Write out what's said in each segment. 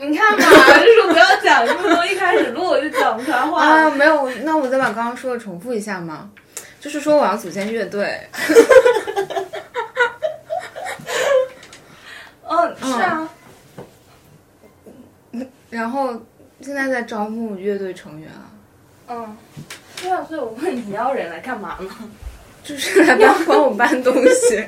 你看嘛，就说不要讲这么多，一开始录我就讲不出来话。啊，没有，那我再把刚刚说的重复一下嘛，就是说我要组建乐队，嗯，是啊，然后现在在招募乐队成员啊，嗯，对啊，所以我问你要人来干嘛呢？就是来帮帮我搬东西，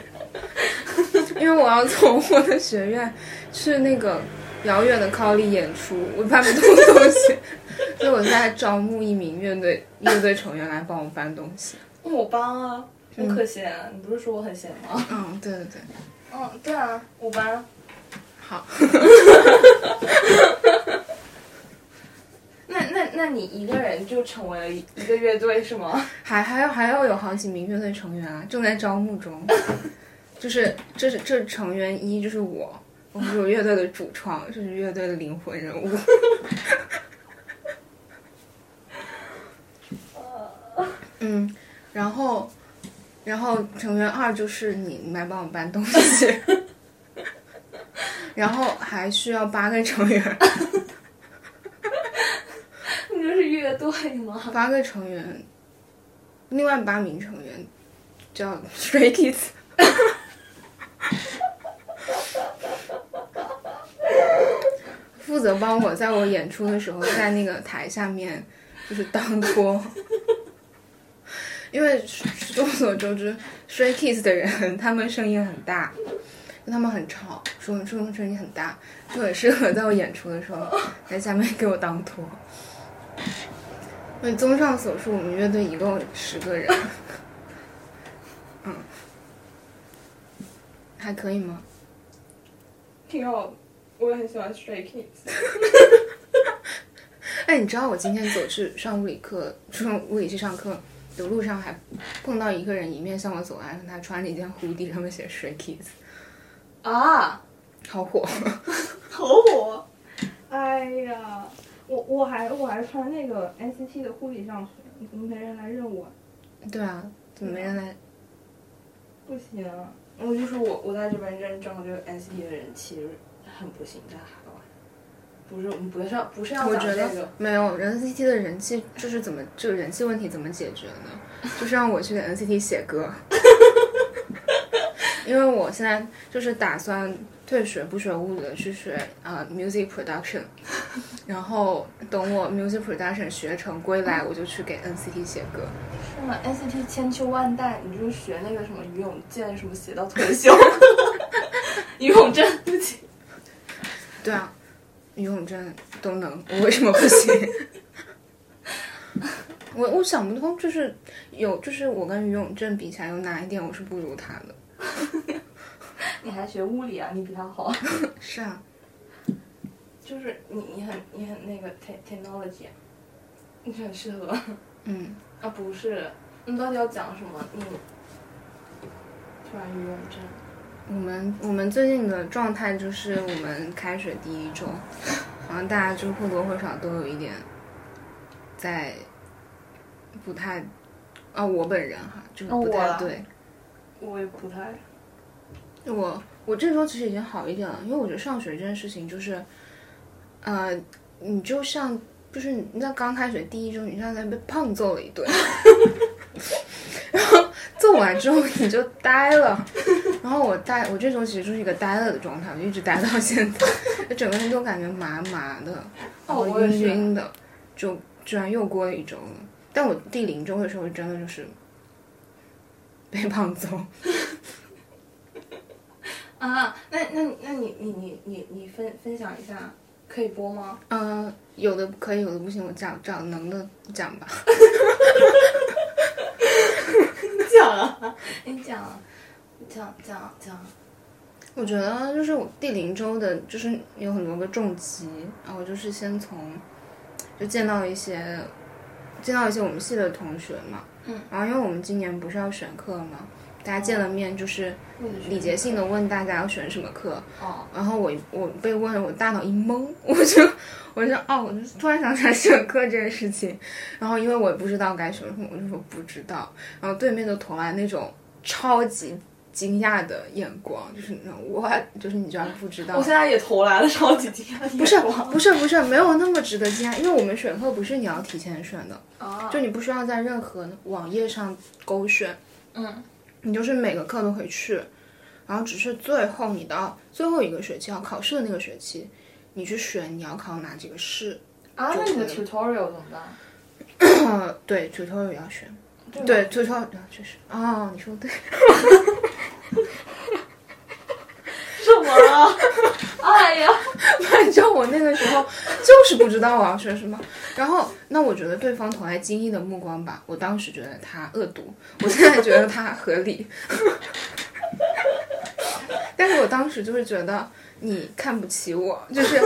因为我要从我的学院去那个遥远的考里演出，我搬不动东西，所以我现在招募一名乐队乐队成员来帮我搬东西。我帮啊，我可闲、你不是说我很闲吗？嗯，对对对，嗯，对啊，我帮。好。那那那你一个人就成为了一一个乐队是吗？还还要还要有好几名乐队成员啊，正在招募中。就是这是这成员一就是我，我是有乐队的主创，这是乐队的灵魂人物。嗯，然后然后成员二就是你，你来帮我搬东西。然后还需要八个成员，你这是乐队吗？八个成员，另外八名成员叫 Stray Kids。负责帮我在我演出的时候，在那个台下面就是当托，因为众所周知，Stray Kids 的人他们声音很大，他们很吵，说说声音很大，就很适合在我演出的时候在下面给我当托。所以综上所述，我们乐队一共十个人，嗯，还可以吗？挺好的，我也很喜欢 Stray Kids。哎，你知道我今天走去上物理课，上物理系上课的路上还碰到一个人迎面向我走来，他穿了一件 hoodie，上面写 Stray Kids，啊，好火！好火！哎呀，我我还我还穿那个 NCT 的护理上学，怎么没人来认我？对啊，怎么没人来？不行，我就说我我在这边认证这个 NCT 的人气很不行，在海外。不是，我们不是要不是要我觉得，没有 NCT 的人气就是怎么这个人气问题怎么解决呢？就是让我去给 NCT 写歌，因为我现在就是打算退学不学物理了，去学啊、music production，然后等我 music production 学成归来，我就去给 NCT 写歌。是吗？NCT 千秋万代，你就学那个什么于永健什么写到退休，于永正，对不起。对啊，于永正都能，我为什么不行？我我想不通，就是有，就是我跟于永正比起来，有哪一点我是不如他的？你还学物理啊？你比他好。是啊，就是你你很你很那个 te technology，你很适合嗯，啊？不是，你到底要讲什么？你突然于永正。我们我们最近的状态就是我们开学第一周，好像大家就或多或少都有一点在不太啊，我本人哈，就是不太对。我也不太。我我这周其实已经好一点了，因为我觉得上学这件事情就是，呃，你就像就是你在刚开学第一周，你像在被胖揍了一顿，然 后揍完之后你就呆了，然后我呆，我这周其实就是一个呆了的状态，我就一直呆到现在，就整个人都感觉麻麻的，然后晕哦我也是晕的，就居然又过了一周了。但我第零周的时候真的就是被胖揍。啊，那那那你你你你你分分享一下，可以播吗？嗯，有的可以，有的不行。我讲讲能的讲吧。讲啊，你讲。啊，讲讲讲。我觉得就是我第零周的，就是有很多个重疾，然后就是先从就见到一些见到一些我们系的同学嘛，嗯，然后因为我们今年不是要选课嘛，大家见了面就是礼节性的问大家要选什么课，哦，然后我我被问了，我大脑一懵，我就我就哦，我就突然想起来选课这件事情，然后因为我也不知道该选什么，我就说不知道，然后对面就投来那种超级惊讶的眼光，就是那种我就是你居然不知道。我。现在也投来了超级惊讶的不是不是不是，没有那么值得惊讶，因为我们选课不是你要提前选的，哦，就你不需要在任何网页上勾选，嗯你就是每个课都可以去，然后只是最后你到最后一个学期要考试的那个学期，你去选你要考哪几个试。啊，那你的 tutorial 怎么办？呃，对，tutorial 要选，对对，tutorial 确实，哦，你说对，什么啊？哎呀，反正我那个时候就是不知道我要说什么，然后那我觉得对方投来惊异的目光吧，我当时觉得他恶毒，我现在觉得他合理，但是我当时就是觉得你看不起我，就是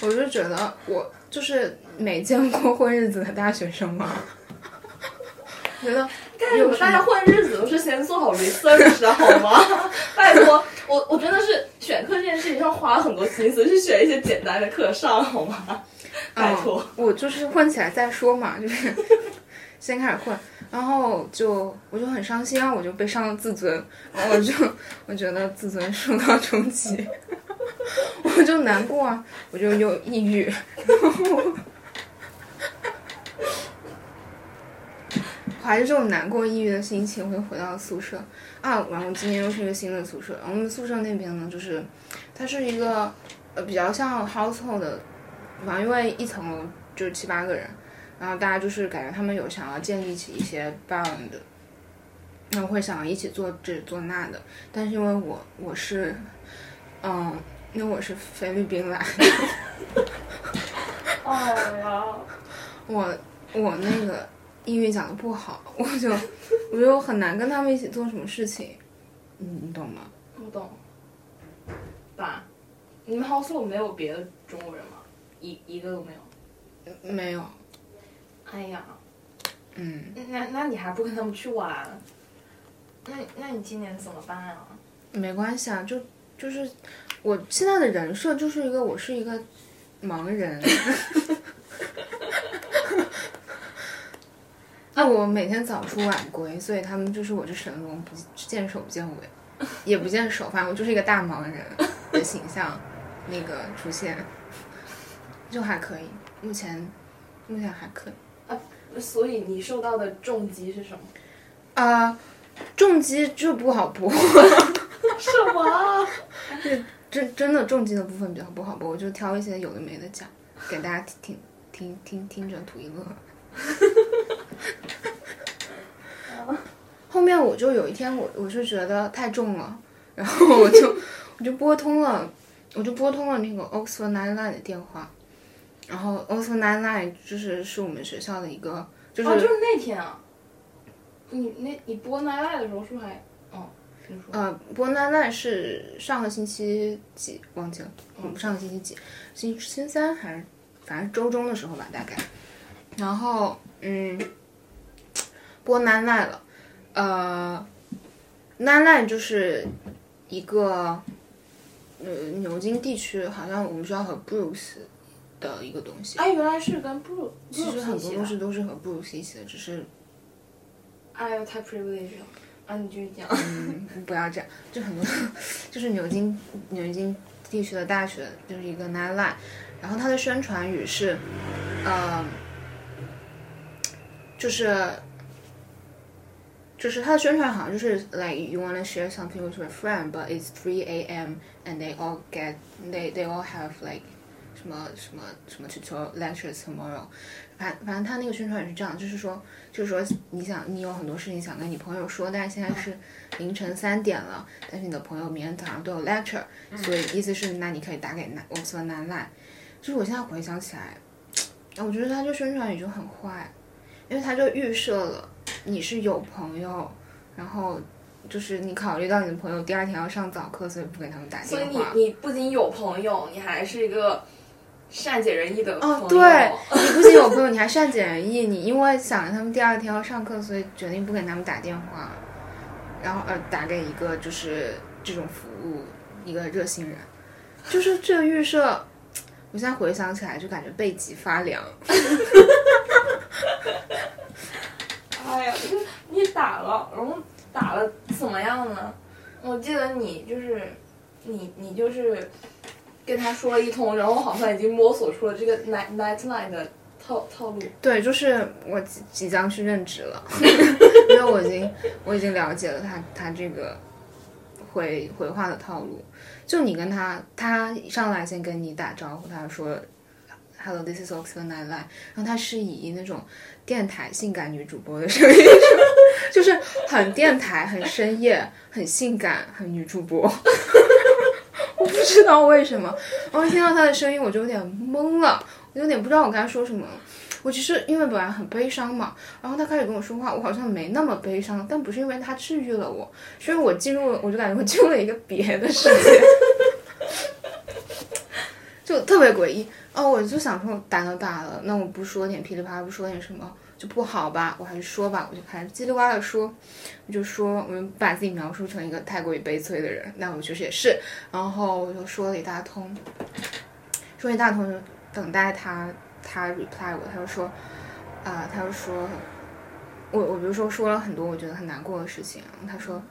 我就觉得我就是没见过混日子的大学生嘛，觉得干什么？大家混日子都是先做好 research 的好吗？拜托，我我真的是选课这件事情上花了很多心思，去选一些简单的课上好吗？拜托，我就是混起来再说嘛，就是先开始混，然后就我就很伤心啊，我就被伤了自尊，然后我就我觉得自尊受到冲击，我就难过啊，我就又抑郁，然 后怀着这种难过、抑郁的心情，我就回到了宿舍。啊。然后今年又是一个新的宿舍，然后我们宿舍那边呢，就是它是一个呃比较像 household 的反正因为一层楼就是七八个人，然后大家就是感觉他们有想要建立起一些 bond，然后会想要一起做这做那的，但是因为我我是，嗯，因为我是菲律宾来的，哎呀，我我那个英语讲的不好，我就我就很难跟他们一起做什么事情，你你懂吗？不懂。爸，你们 household 没有别的中国人吗？一一个都没有。没有，哎呀，嗯，那那你还不跟他们去玩？那那你今年怎么办啊？没关系啊，就就是我现在的人设就是一个我是一个盲人。啊，我每天早出晚归，所以他们就是我这神龙不见首不见尾，也不见首，反正我就是一个大忙人的形象，那个出现，就还可以，目前目前还可以。啊所以你受到的重击是什么？啊、重击就不好播，什么？真真的重击的部分比较不好播，我就挑一些有的没的讲，给大家听听听听听着图一乐。后面我就有一天我我是觉得太重了，然后我就 我就拨通了，我就拨通了那个 Oxford Nine Line 的电话，然后 Oxford Nine Line 就是是我们学校的一个，就是、哦，就是那天啊。你那你播奈奈的时候是不是还？哦，听说。呃，波奈奈是上个星期几忘记了，嗯，上个星期几，星星期三还是反正周中的时候吧，大概。然后嗯，波奈奈了，呃，奈奈就是一个呃牛津地区好像我们学校和 Bruce 的一个东西，哎，原来是跟 Blue，其实很多东西都是和布鲁斯一起的，只是哎呦，太 privilege 了。啊，你继续讲。嗯，不要这样，就很多，就是牛津牛津地区的大学就是一个 nine line，然后它的宣传语是，呃，就是就是它的宣传好像就是 like you wanna share something with your friend, but it's 3 a.m. and they all get they they all have like 什么什么什么 tutorial lecture tomorrow，反反正他那个宣传也是这样，就是说就是说你想你有很多事情想跟你朋友说，但是现在是凌晨三点了，但是你的朋友明天早上都有 lecture，所以意思是那你可以打给南 Oxford Nine Line。就是我现在回想起来，我觉得他这宣传语就很坏，因为他就预设了你是有朋友，然后就是你考虑到你的朋友第二天要上早课，所以不给他们打电话所以。你你不仅有朋友，你还是一个善解人意的朋友。哦，对，你不仅有朋友，你还善解人意。你因为想着他们第二天要上课，所以决定不给他们打电话，然后呃打给一个就是这种服务一个热心人，就是这个预设，我现在回想起来就感觉背脊发凉。哎呀，你 你打了，然后打了怎么样呢？我记得你就是你你就是跟他说了一通，然后好像已经摸索出了这个 night nightline 的套套路。对，就是我即即将去任职了，因为我已经我已经了解了他他这个回回话的套路。就你跟他，他上来先跟你打招呼，他说 “Hello, this is Oxford Nightline”，然后他是以那种电台性感女主播的声音说，就是很电台、很深夜、很性感、很女主播。我不知道为什么，然后听到他的声音我就有点懵了，我有点不知道我该说什么。我其实因为本来很悲伤嘛，然后他开始跟我说话，我好像没那么悲伤，但不是因为他治愈了我，是因为我进入，我就感觉我进入了一个别的世界，就特别诡异。哦，我就想说胆都大了，那我不说点噼里啪啦，不说点什么就不好吧？我还是说吧，我就开始叽里呱啦说，我就说我们把自己描述成一个太过于悲催的人，那我确实也是，然后我就说了一大通，说一大通，就等待他。他 reply 我，他就说，啊，他就说，我我比如说说了很多我觉得很难过的事情，他说，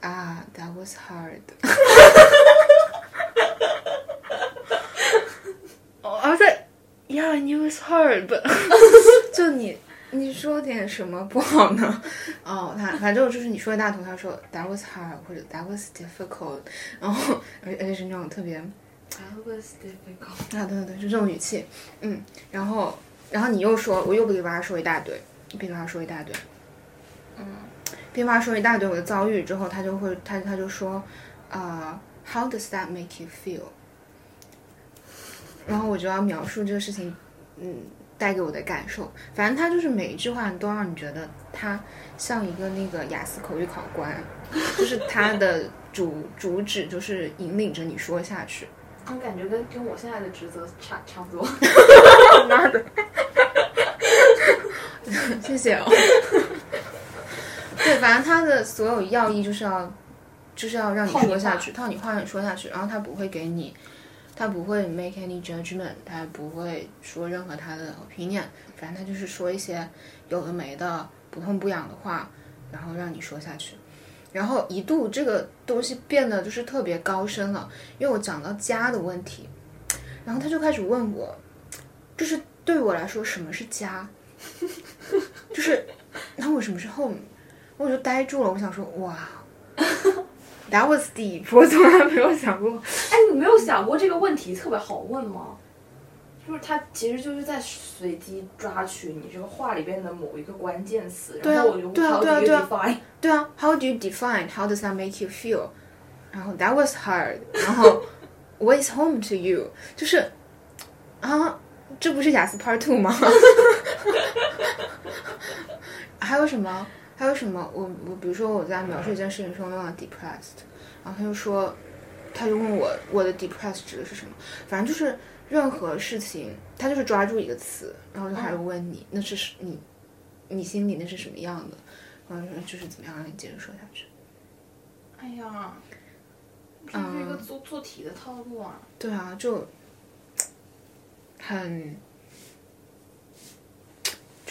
啊，that was hard，而且，yeah，it was hard，就你你说点什么不好呢？哦，他反正就是你说一大通，他说 that was hard 或者 that was difficult，然后而而且是那种特别。啊，对对对，就这种语气，嗯，然后，然后你又说，我又噼里啪啦说一大堆，噼里啪啦说一大堆，嗯，噼里啪啦说一大堆我的遭遇之后，他就会，他他就说，啊，How does that make you feel？然后我就要描述这个事情，嗯，带给我的感受。反正他就是每一句话都让你觉得他像一个那个雅思口语考官，就是他的主主旨就是引领着你说下去。我感觉跟跟我现在的职责差差不多。妈的！谢谢哦。对，反正他的所有要义就是要，就是要让你说下去，套你话让你说下去，然后他不会给你，他不会 make any judgment，他不会说任何他的 opinion，反正他就是说一些有的没的不痛不痒的话，然后让你说下去。然后一度这个东西变得就是特别高深了，因为我讲到家的问题，然后他就开始问我，就是对我来说什么是家，就是那我什么是 home，我就呆住了，我想说哇，that was deep，我从来没有想过，哎，你没有想过这个问题特别好问吗？就是他其实就是在随机抓取你这个话里边的某一个关键词，然后我就 how do you define？对啊，how do you define？How does that make you feel？然后 that was hard。然后 what is home to you？就是啊，这不是雅思 Part Two 吗？还有什么？还有什么？我我比如说我在描述一件事情时候用了 depressed，然后他就说，他就问我我的 depressed 指的是什么？反正就是。任何事情，他就是抓住一个词，然后就开始问你，那是你，你心里那是什么样的？然后说就是怎么样让你接着说下去。哎呀，这是一个做做题的套路啊。对啊，就很，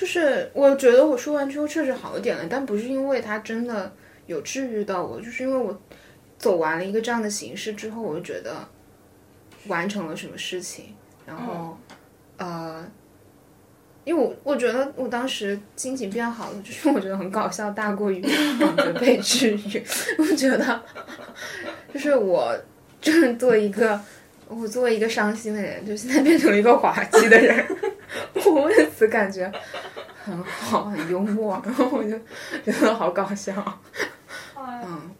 就是我觉得我说完之后确实好一点了，但不是因为他真的有治愈到我，就是因为我走完了一个这样的形式之后，我就觉得。完成了什么事情，然后，呃，因为我我觉得我当时心情变好了，就是我觉得很搞笑，大过于 被治愈。我觉得，就是我就是做一个，我作为一个伤心的人，就现在变成了一个滑稽的人，我为此感觉很好，很幽默，然后我就觉得好搞笑。嗯，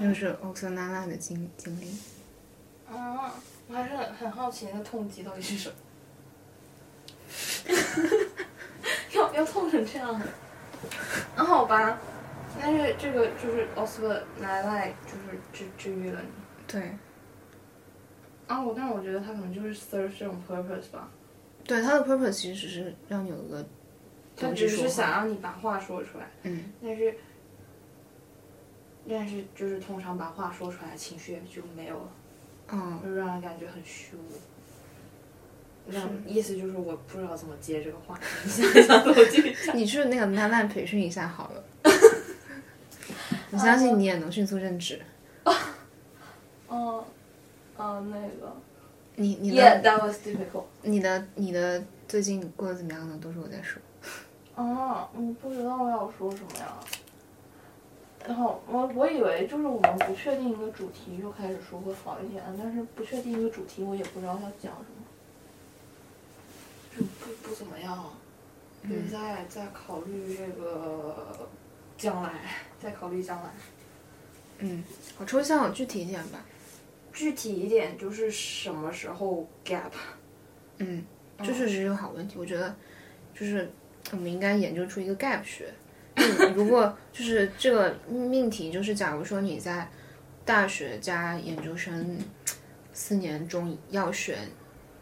就是欧克娜娜的经经历。啊，我还是很很好奇那个痛击到底是什么，要要痛成这样？那好吧，但是这个就是奥斯本奶奶就是治治愈了你。对。啊，我但是我觉得他可能就是 serve 这种 purpose 吧。对，他的 purpose 其实只是让你有个，他只是想让你把话说出来。嗯。但是，但是就是通常把话说出来，情绪也就没有了。嗯，就让人感觉很虚无。那意思就是我不知道怎么接这个话，你 想一想怎么接？你去那个慢慢培训一下好了。我相信你也能迅速认知。嗯 嗯，那个你你的，Yeah, that was difficult。你的你的最近过得怎么样呢？都是我在说。啊，我不知道要说什么呀。然后我我以为就是我们不确定一个主题就开始说会好一点，但是不确定一个主题，我也不知道要讲什么，就不不怎么样。就是在在考虑这个将来，在考虑将来。嗯，好抽象哦，具体一点吧。具体一点就是什么时候 gap？嗯，这确实是个好问题。我觉得，就是我们应该研究出一个 gap 学。嗯如果就是这个命题，就是假如说你在大学加研究生四年中要选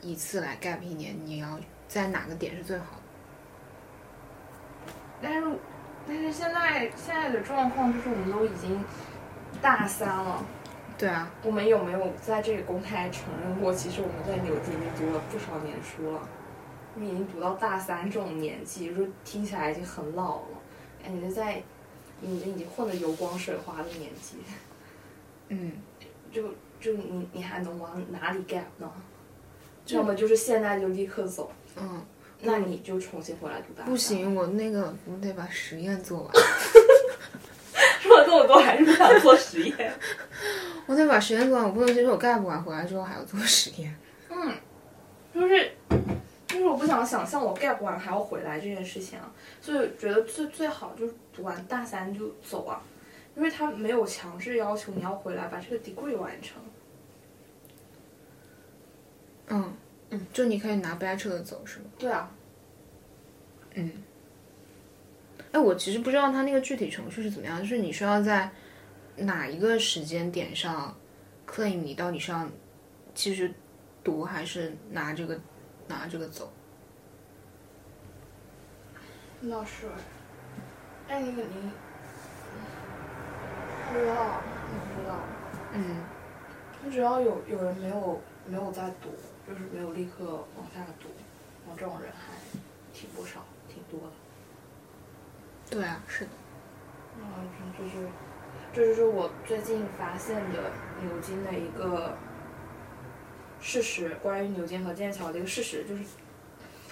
一次来 gap 一年，你要在哪个点是最好的？但是但是现在现在的状况就是我们都已经大三了。对啊，我们有没有在这里公开承认过？其实我们在牛津已经读了不少年书了，你已经读到大三这种年纪，就听起来已经很老了，感觉在已经已经混得油光水滑的年纪，嗯，就就你你还能往哪里 gap 呢？要么就是现在就立刻走，嗯，那你就重新回来读大三。不，行，我那个我得把实验做完，说了这么多还是不想做实验。我得把实验做完，我不能接受我 gap 完回来之后还要做实验。嗯，就是就是我不想想象我 gap 完还要回来这件事情啊，所以觉得最最好就是读完大三就走啊，因为他没有强制要求你要回来把这个 degree 完成。嗯嗯，就你可以拿 bachelor 走是吗？对啊，嗯。哎，我其实不知道它那个具体程序是怎么样，就是你需要在哪一个时间点上 claim 你到底是要继续读还是拿这个拿这个走？不知道是。哎，那个你不知道，我不知道。嗯你只要有有人没有没有在读，就是没有立刻往下读，然后这种人还挺不少，挺多的。对啊，是的。嗯，这就是，这就是我最近发现的牛津的一个事实，关于牛津和剑桥的一个事实，就是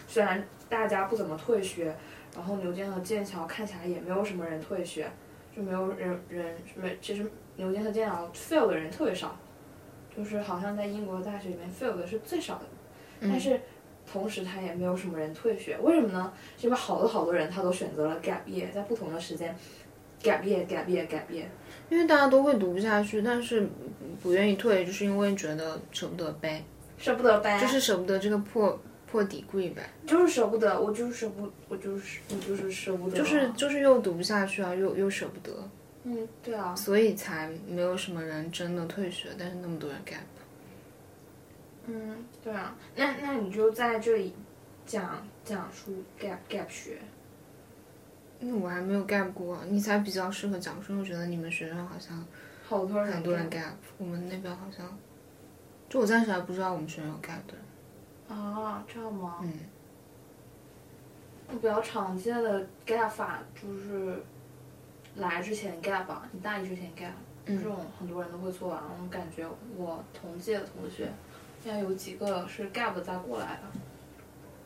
虽然大家不怎么退学，然后牛津和剑桥看起来也没有什么人退学，就没有人人没，其实牛津和剑桥 fail 的人特别少，就是好像在英国大学里面 fail 的是最少的，但是。同时，他也没有什么人退学，为什么呢？是因为好多好多人他都选择了 gap year，在不同的时间 gap year gap year gap year。因为大家都会读不下去，但是不愿意退，就是因为觉得舍不得背，舍不得背，就是舍不得这个破破底柜呗。就是舍不得，我就是舍不，我就是我就是舍不得，就是就是又读不下去啊，又又舍不得，嗯，对啊，所以才没有什么人真的退学，但是那么多人 gap。嗯，对啊，那那你就在这里讲讲述 gap gap 学。因为我还没有 gap 过，你才比较适合讲述。我觉得你们学校好像好多人很多人 gap，我们那边好像，就我暂时还不知道我们学校有 gap 的人。啊，这样吗？嗯，比较常见的 gap 法就是来之前 gap 吧，你大一之前 gap，、嗯这种很多人都会做完。我感觉我同届的同学，现现在有几个是 gap 再过来的，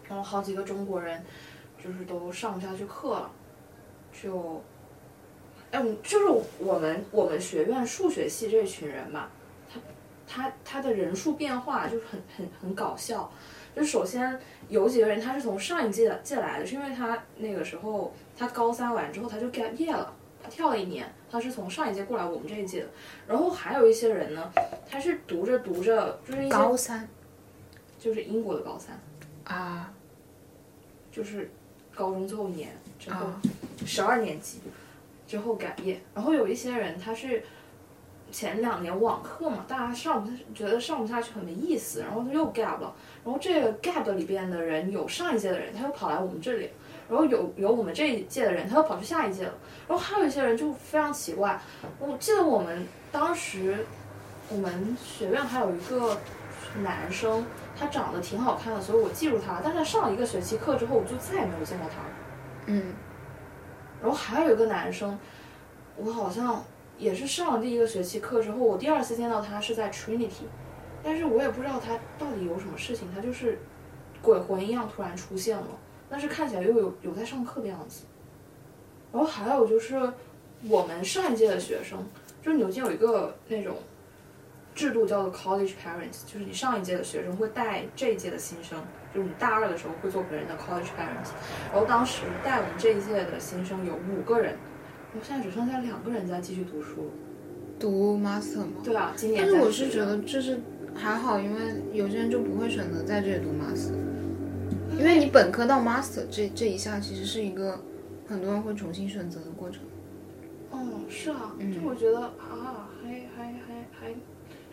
然后好几个中国人就是都上不下去课了，就，哎，就是我们我们学院数学系这群人吧，他他他的人数变化就是很很很搞笑。就首先有几个人他是从上一届借来的，是因为他那个时候他高三完之后他就 gap year 了，他跳了一年，他是从上一届过来我们这一届的。然后还有一些人呢，他是读着读着就是一些高三就是英国的高三，啊就是高中最后一年之后啊，十二年级之后 gap year。然后有一些人他是前两年网课嘛，大家上不觉得上不下去很没意思，然后他又 gap 了。然后这个 gap 里边的人有上一届的人，他又跑来我们这里，然后有有我们这一届的人，他又跑去下一届了。然后还有一些人就非常奇怪，我记得我们当时我们学院还有一个男生，他长得挺好看的，所以我记住他了。但是他上了一个学期课之后，我就再也没有见过他了。嗯然后还有一个男生，我好像也是上了第一个学期课之后，我第二次见到他是在 Trinity，但是我也不知道他到底有什么事情，他就是鬼魂一样突然出现了，但是看起来又有有在上课的样子。然后还有就是我们上一届的学生，就是牛津有一个那种制度叫做 College Parents，就是你上一届的学生会带这一届的新生，就是你大二的时候会做别人的 College Parents，然后当时带我们这一届的新生有五个人，然后现在只剩下两个人在继续读书。读 master 吗？对啊，今年但是我是觉得这是还好，因为有些人就不会选择在这里读 master，因为你本科到 master 这这一下其实是一个很多人会重新选择的过程。哦，是啊，嗯就我觉得啊，还还还还，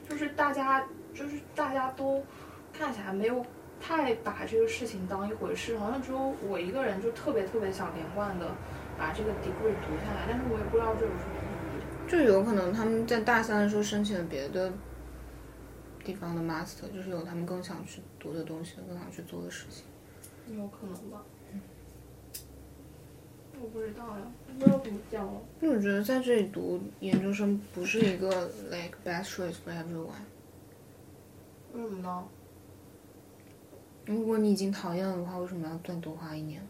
就是大家就是大家都看起来没有太把这个事情当一回事，好像只有我一个人就特别特别想连贯的把这个 degree 读下来，但是我也不知道这有什么意义。就有可能他们在大三的时候申请了别的地方的 master，就是有他们更想去读的东西，更想去做的事情。有可能吧。我不知道呀，不知道怎么讲了。因为我觉得在这里读研究生不是一个 like best choice for everyone。为什么呢？如果你已经讨厌了的话，为什么要再多花一年？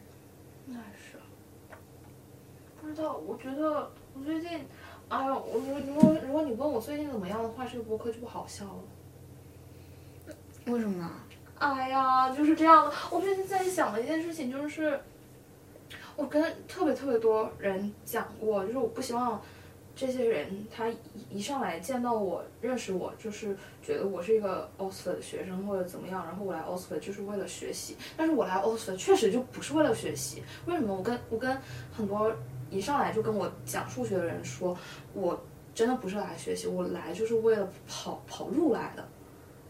那是。不知道，我觉得我最近，哎呀，我如如果如果你问我最近怎么样的话，这个博客就不好笑了。为什么啊？哎呀，就是这样的。我最近在想的一件事情就是，我跟特别特别多人讲过，就是我不希望这些人他一一上来见到我，认识我，就是觉得我是一个 OSF 的学生或者怎么样，然后我来 OSF 就是为了学习。但是我来 OSF 确实就不是为了学习。为什么？我跟我跟很多一上来就跟我讲数学的人说，我真的不是来学习，我来就是为了跑跑路来的。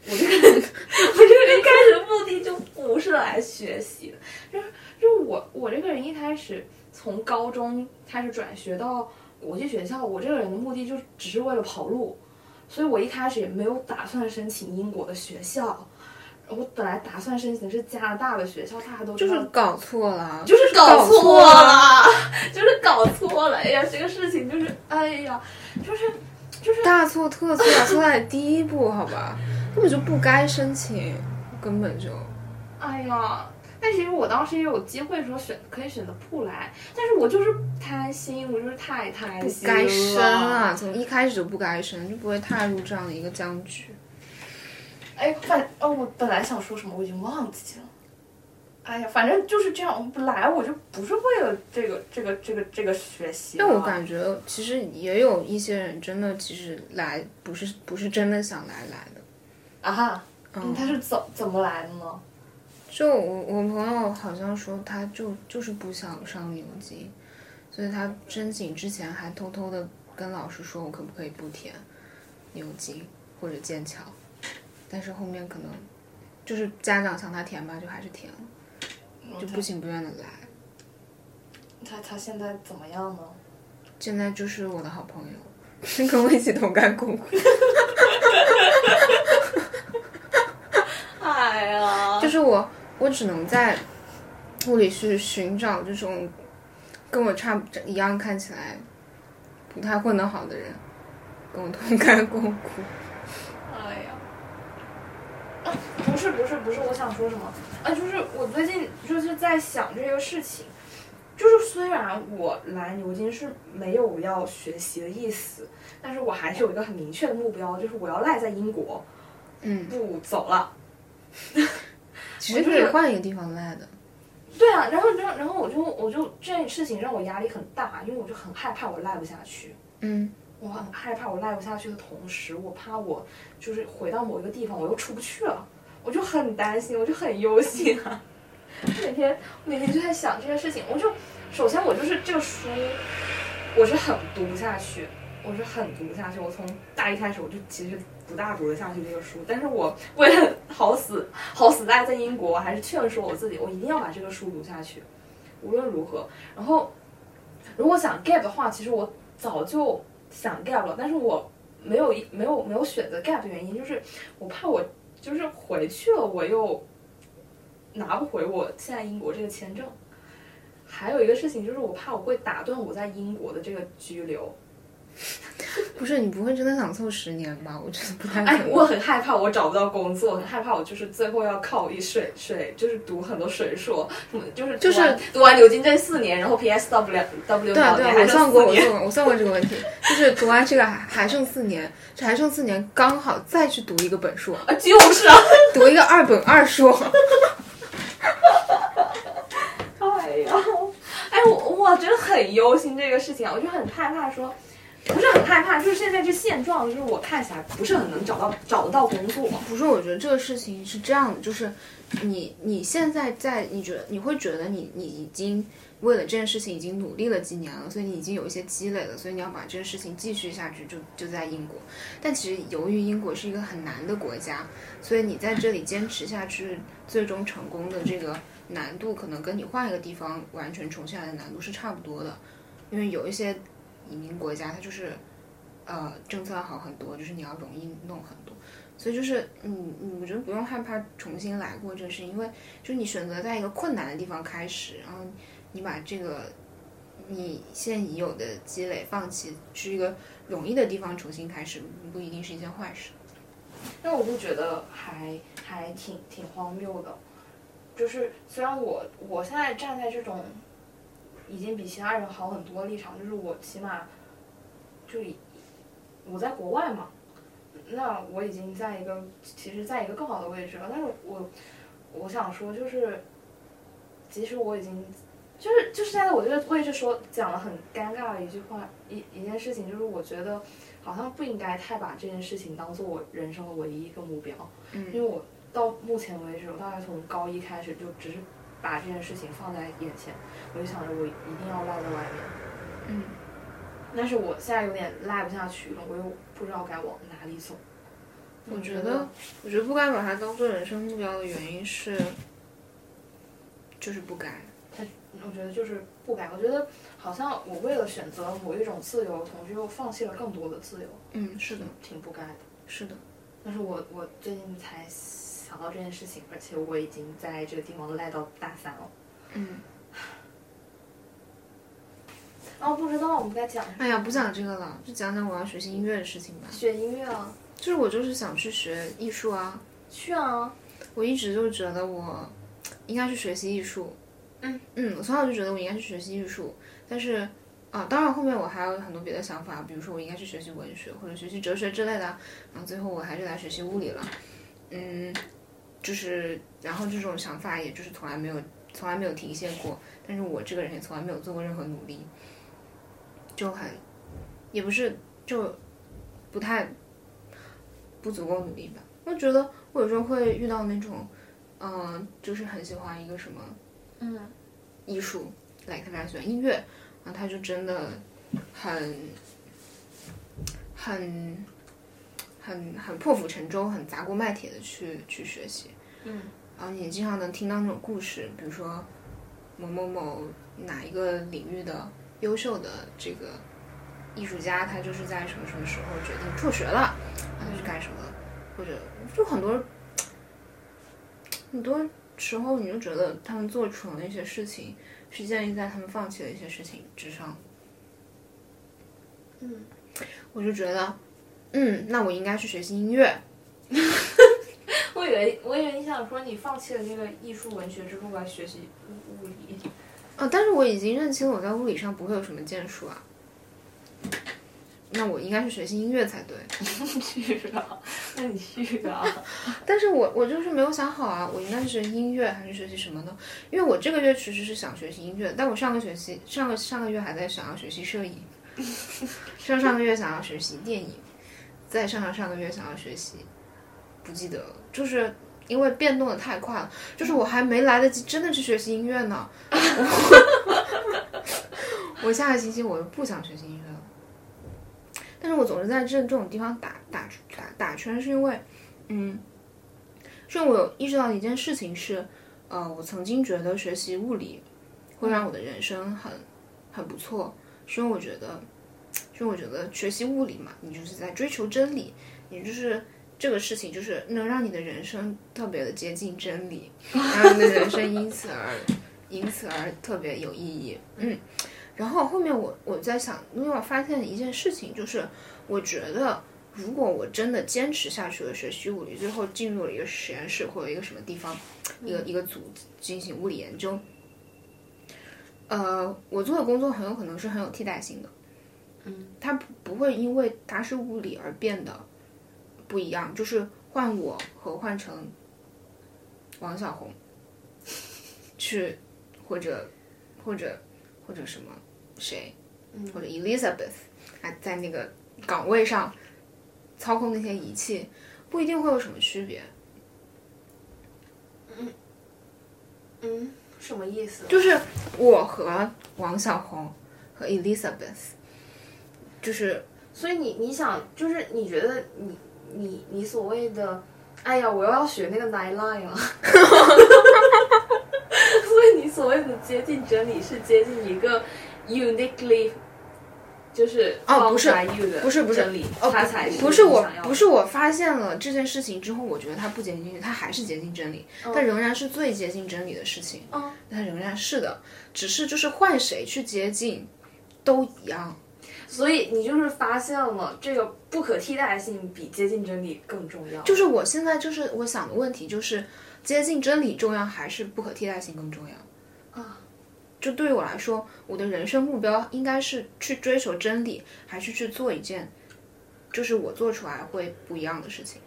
我这个人，我这个人一开始目的就不是来学习的，就是就是我我这个人一开始从高中开始转学到国际学校，我这个人的目的就只是为了跑路，所以我一开始也没有打算申请英国的学校，我本来打算申请的是加拿大的学校，大家都就是搞错了，就是搞错了，就是搞错了。哎呀，这个事情就是，哎呀，就是就是大错特错，错在第一步，好吧，根本就不该申请，根本就。哎呀，但其实我当时也有机会说选可以选择不来，但是我就是贪心，我就是太贪不心该生了！啊！从一开始就不该生，就不会踏入这样的一个僵局。哎，反哦，我本来想说什么，我已经忘记了。哎呀，反正就是这样，我不来我就不是为了这个这个这个这个学习。但我感觉其实也有一些人真的其实来不是不是真的想来来的。啊哈，嗯他是怎怎么来的呢？就我我朋友好像说他就就是不想上牛津，所以他申请之前还偷偷的跟老师说我可不可以不填牛津或者剑桥，但是后面可能就是家长想他填吧，就还是填了，就不情不愿的来。他他现在怎么样呢？现在就是我的好朋友，跟我一起同甘共苦。哎呀，就是我，我只能在物理去寻找这种跟我差不一样看起来不太混得好的人，跟我同甘共苦。哎呀，啊，不是不是不是，我想说什么？啊，就是我最近就是在想这个事情，就是虽然我来牛津是没有要学习的意思，但是我还是有一个很明确的目标，就是我要赖在英国，嗯，不走了。其实可以换一个地方赖的。对啊，然后然后然后我就我就这件事情让我压力很大，因为我就很害怕我赖不下去。嗯，我很害怕我赖不下去的同时，我怕我就是回到某一个地方我又出不去了，我就很担心，我就很忧心啊。每天每天就在想这件事情，我就首先我就是这个书，我是很读不下去，我是很读不下去。我从大一开始我就其实不大读得下去这个书，但是我为了好死好死赖在英国，我还是劝说我自己，我一定要把这个书读下去，无论如何。然后如果想 gap 的话，其实我早就想 gap 了，但是我没有一没有没有选择 gap 的原因就是我怕我就是回去了，我又拿不回我现在英国这个签证。还有一个事情就是我怕我会打断我在英国的这个居留，不是你不会真的想凑十年吧？我觉得不太可哎，我很害怕我找不到工作，很害怕我就是最后要靠一水水，就是读很多水硕，什么就是就是读完牛津这四年，然后 PSW W 对啊对啊，我算过，我算过，我算过这个问题，就是读完这个还还剩四年，这还剩四年，刚好再去读一个本硕，啊，就是啊，读一个二本二硕。哎呀，哎，我我觉得很忧心这个事情啊，我就很害怕说，不是很害怕，就是现在这现状，就是我看起来不是很能找到找得到工作。不是，我觉得这个事情是这样的，就是你你现在在，你觉得你会觉得你你已经为了这件事情已经努力了几年了，所以你已经有一些积累了，所以你要把这件事情继续下去，就就在英国。但其实由于英国是一个很难的国家，所以你在这里坚持下去，最终成功的这个难度，可能跟你换一个地方完全重新来的难度是差不多的。因为有一些移民国家，它就是呃政策要好很多，就是你要容易弄很多。所以就是，嗯，嗯我觉得不用害怕重新来过这是，因为就是你选择在一个困难的地方开始，然后你把这个你现已有的积累放弃，去一个容易的地方重新开始，不一定是一件坏事。但我就觉得还还挺挺荒谬的，就是虽然我我现在站在这种已经比其他人好很多的立场，就是我起码就以我在国外嘛，那我已经在一个其实在一个更好的位置了，但是我我想说就是，即使我已经。就是就是现在我这个位置说讲了很尴尬的一句话一一件事情，就是我觉得好像不应该太把这件事情当做我人生的唯一一个目标，嗯因为我到目前为止，我大概从高一开始就只是把这件事情放在眼前，我就想着我一定要赖在外面，嗯，但是我现在有点赖不下去了，我又不知道该往哪里走。我觉得，我觉得不该把它当做人生目标的原因是，就是不该。他我觉得就是不该，我觉得好像我为了选择某一种自由，同时又放弃了更多的自由，嗯，是的，挺不该的。是的。但是我我最近才想到这件事情，而且我已经在这个地方赖到大三了。嗯，然 后不知道我们该讲哎呀，不讲这个了，就讲讲我要学习音乐的事情吧。学音乐啊，就是我就是想去学艺术啊，去啊，我一直就觉得我应该去学习艺术。嗯嗯，我从小就觉得我应该去学习艺术，但是啊，当然后面我还有很多别的想法，比如说我应该去学习文学或者学习哲学之类的，然后最后我还是来学习物理了。嗯，就是然后这种想法也就是从来没有从来没有停歇过，但是我这个人也从来没有做过任何努力，就很也不是就不太不足够努力吧。我觉得我有时候会遇到那种，嗯、就是很喜欢一个什么。嗯艺术，like 他非常喜欢音乐，然后他就真的很很很很破釜沉舟、很砸锅卖铁的去去学习，嗯，然后你也经常能听到那种故事，比如说某某某哪一个领域的优秀的这个艺术家，他就是在什么什么时候决定辍学了，然后去干什么，或者就很多很多时候你就觉得他们做成的一些事情，是建立在他们放弃的一些事情之上。嗯，我就觉得，嗯，那我应该去学习音乐。我以为我以为你想说你放弃了那个艺术文学之后来学习物物理。啊，但是我已经认清我在物理上不会有什么建树啊。那我应该是学习音乐才对。去啊，那你去啊。但是我我就是没有想好啊，我应该是学习音乐还是学习什么呢？因为我这个月其实是想学习音乐，但我上个学期上个上个月还在想要学习摄影，上上个月想要学习电影，再上上上个月想要学习，不记得了，就是因为变动的太快了，就是我还没来得及真的去学习音乐呢。我下个星期我又不想学习音乐了，但是我总是在这这种地方打打打打圈，是因为，嗯。是因为我有意识到一件事情是，呃，我曾经觉得学习物理会让我的人生很很不错，是因为我觉得，是因为我觉得学习物理嘛，你就是在追求真理，你就是这个事情就是能让你的人生特别的接近真理，让你的人生因此而因此而特别有意义，嗯。然后后面我我在想，因为我发现一件事情，就是我觉得如果我真的坚持下去了学习物理，最后进入了一个实验室或者一个什么地方，一个一个组进行物理研究，呃，我做的工作很有可能是很有替代性的。嗯，它不不会因为它是物理而变得不一样，就是换我和换成王小红去，或者或者或者什么谁，或者 Elizabeth 啊，在那个岗位上操控那些仪器，不一定会有什么区别。嗯嗯，什么意思？就是我和王小红和 Elizabeth，就是所以你你想，就是你觉得你你你所谓的，哎呀，我又要学那个 nine line 了。所以你所谓的接近真理是接近一个 uniquely，就是哦不是不是不是真理，哦它才不是我不是我发现了这件事情之后，我觉得它不接近，它还是接近真理，它仍然是最接近真理的事情，嗯它仍然是的，只是就是换谁去接近都一样。所以你就是发现了这个不可替代性比接近真理更重要。就是我现在就是我想的问题就是接近真理重要还是不可替代性更重要？啊，就对于我来说，我的人生目标应该是去追求真理，还是去做一件就是我做出来会不一样的事情？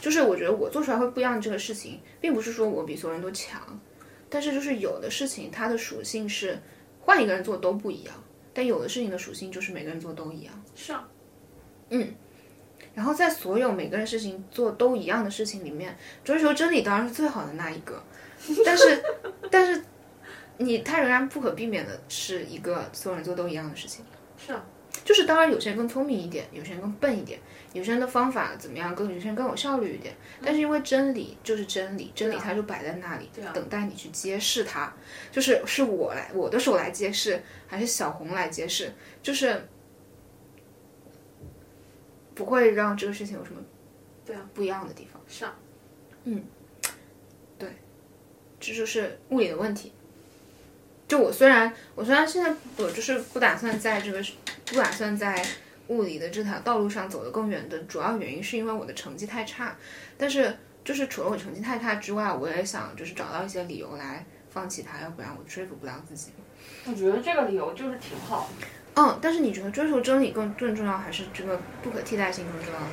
就是我觉得我做出来会不一样的这个事情，并不是说我比所有人都强，但是就是有的事情它的属性是换一个人做都不一样，但有的事情的属性就是每个人做都一样。是啊，嗯然后在所有每个人事情做都一样的事情里面，追求真理当然是最好的那一个，但是但是你他仍然不可避免的是一个所有人做都一样的事情。是啊，就是当然有些人更聪明一点，有些人更笨一点，有些人的方法怎么样更有些人更有效率一点，但是因为真理就是真理，真理它就摆在那里，等待你去揭示它。就是是我来我的手来揭示，还是小红来揭示，就是不会让这个事情有什么对啊不一样的地方。是啊，这就是物理的问题。就我虽然我虽然现在我就是不打算在这个不打算在物理的这条道路上走得更远的主要原因是因为我的成绩太差，但是就是除了我成绩太差之外，我也想就是找到一些理由来放弃它，要不然我说服不了自己。我觉得这个理由就是挺好。嗯，但是你觉得追求真理更更重要，还是这个不可替代性更重要呢？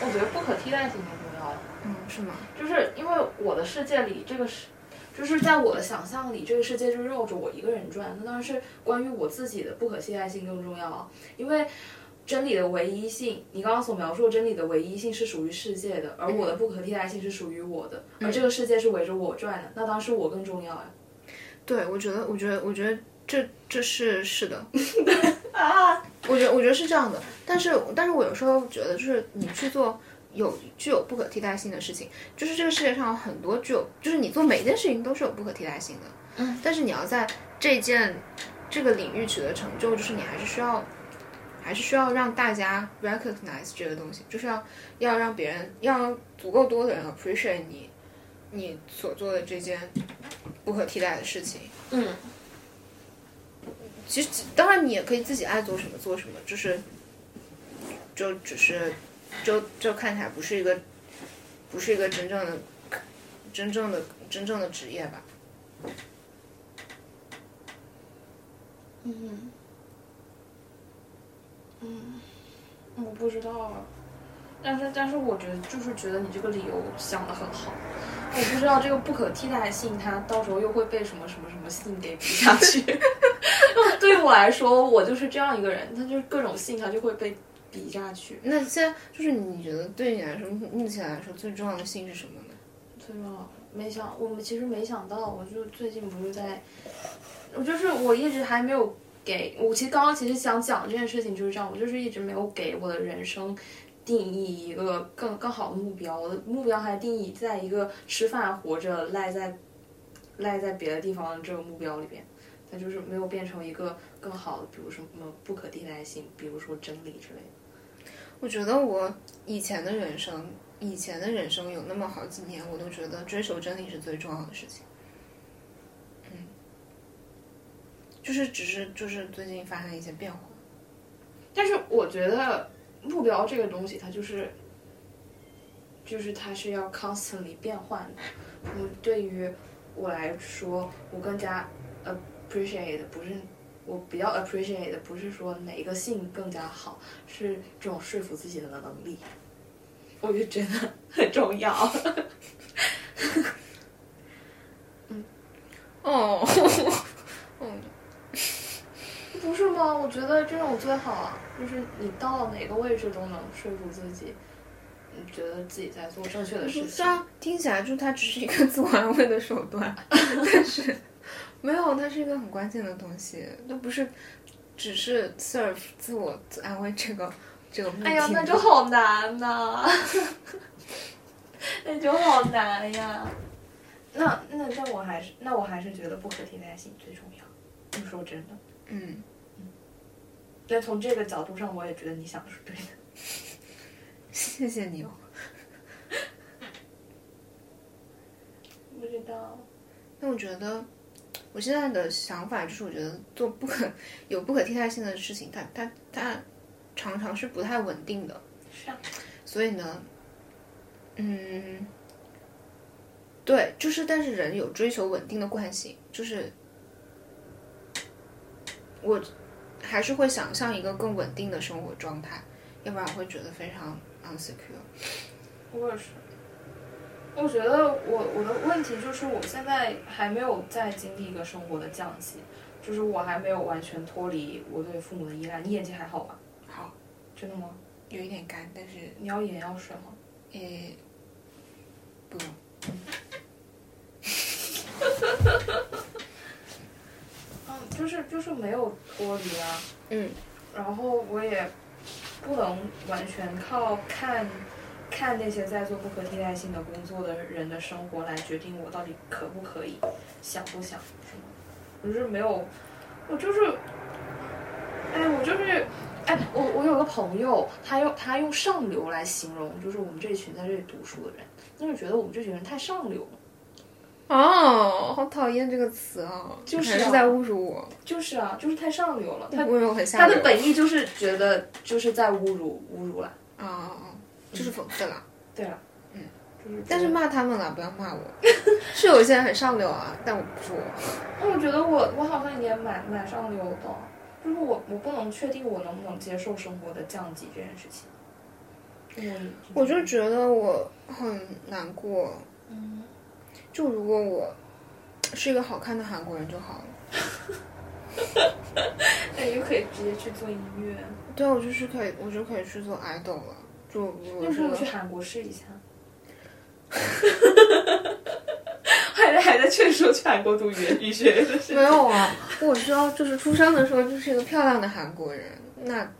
我觉得不可替代性更重要。嗯，是吗？就是因为我的世界里，这个是，就是在我的想象里，这个世界就绕着我一个人转。那当然是关于我自己的不可替代性更重要啊。因为真理的唯一性，你刚刚所描述真理的唯一性是属于世界的，而我的不可替代性是属于我的，而这个世界是围着我转的，那当然是我更重要呀。对，我觉得，我觉得，我觉得这这是是的。啊，我觉得我觉得是这样的，但是但是我有时候觉得，就是你去做有具有不可替代性的事情，就是这个世界上有很多具有，就是你做每一件事情都是有不可替代性的。嗯，但是你要在这件这个领域取得成就，就是你还是需要，还是需要让大家 recognize 这个东西，就是要要让别人，要让足够多的人 appreciate 你你所做的这件不可替代的事情。嗯，其实当然你也可以自己爱做什么做什么，就是就只是就就看起来不是一个不是一个真正的真正的真正的职业吧。嗯，嗯，我不知道啊，但是但是我觉得就是觉得你这个理由想的很好，我不知道这个不可替代性它到时候又会被什么什么什么性给比下去。对我来说，我就是这样一个人，他就是各种性他就会被比下去。那现在就是你觉得对你来说，目前来说最重要的性是什么呢？最重要，没想我们其实没想到，我就最近不是在，我就是我一直还没有给我其实刚刚其实想讲这件事情就是这样，我就是一直没有给我的人生定义一个更更好的目标，我的目标还定义在一个吃饭活着赖在赖在别的地方的这个目标里边，它就是没有变成一个更好的，比如什么不可替代性，比如说真理之类的。我觉得我以前的人生，以前的人生有那么好几年，我都觉得追求真理是最重要的事情。嗯，就是只是就是最近发生一些变化。但是我觉得目标这个东西，它就是，就是它是要 constantly 变换的。嗯对于我来说，我更加 appreciate 不是我比较 appreciate 的不是说哪一个性更加好，是这种说服自己的能力。我就觉得很重要。嗯哦，嗯，不是吗？我觉得这种最好啊，就是你到哪个位置都能说服自己，你觉得自己在做正确的事情。不是啊，听起来就是它只是一个自我安慰的手段，但是没有，它是一个很关键的东西，那不是只是 serve 自我安慰这个这个目的。哎呀，那就好难呐、那就好难呀。那那那我还是那我还是觉得不可替代性最重要。你说真的，嗯，那从这个角度上，我也觉得你想的是对的。谢谢你哦。不知道，那我觉得，我现在的想法就是，我觉得做不可有不可替代性的事情，它它它常常是不太稳定的。是啊，所以呢，嗯，对，就是，但是人有追求稳定的惯性，就是我还是会想象一个更稳定的生活状态，要不然我会觉得非常 unsecure。我也是。我觉得我我的问题就是我现在还没有在经历一个生活的降级，就是我还没有完全脱离我对父母的依赖。你眼睛还好吧？好，真的吗？有一点干，但是你要眼药水吗？诶，不用。嗯，就是就是没有脱离啊。嗯。然后我也不能完全靠看看那些在做不可替代性的工作的人的生活来决定我到底可不可以，想不想？我就是没有，我就是，哎，我就是。哎，我我有个朋友，他用他用上流来形容，就是我们这群在这里读书的人，就是觉得我们这群人太上流了。哦，好讨厌这个词啊！就是啊是在侮辱我。就是啊，就是太上流了。他我以为我很下他。的本意就是觉得就是在侮辱侮辱了。啊啊啊！就是讽刺啦。对了，嗯，就是但是骂他们了，不要骂我。是有些人很上流啊，但我不是我。那我觉得我我好像也蛮蛮上流的，就是我我不能确定我能不能接受生活的降级这件事情。嗯，我就觉得我很难过。嗯，就如果我是一个好看的韩国人就好了。那你就可以直接去做音乐，对啊，我就是可以，我就可以去做 idol 了。就是我去韩国试一下。还在还在劝说去韩国读语言语学的事没有啊，我知道，就是出生的时候就是一个漂亮的韩国人，那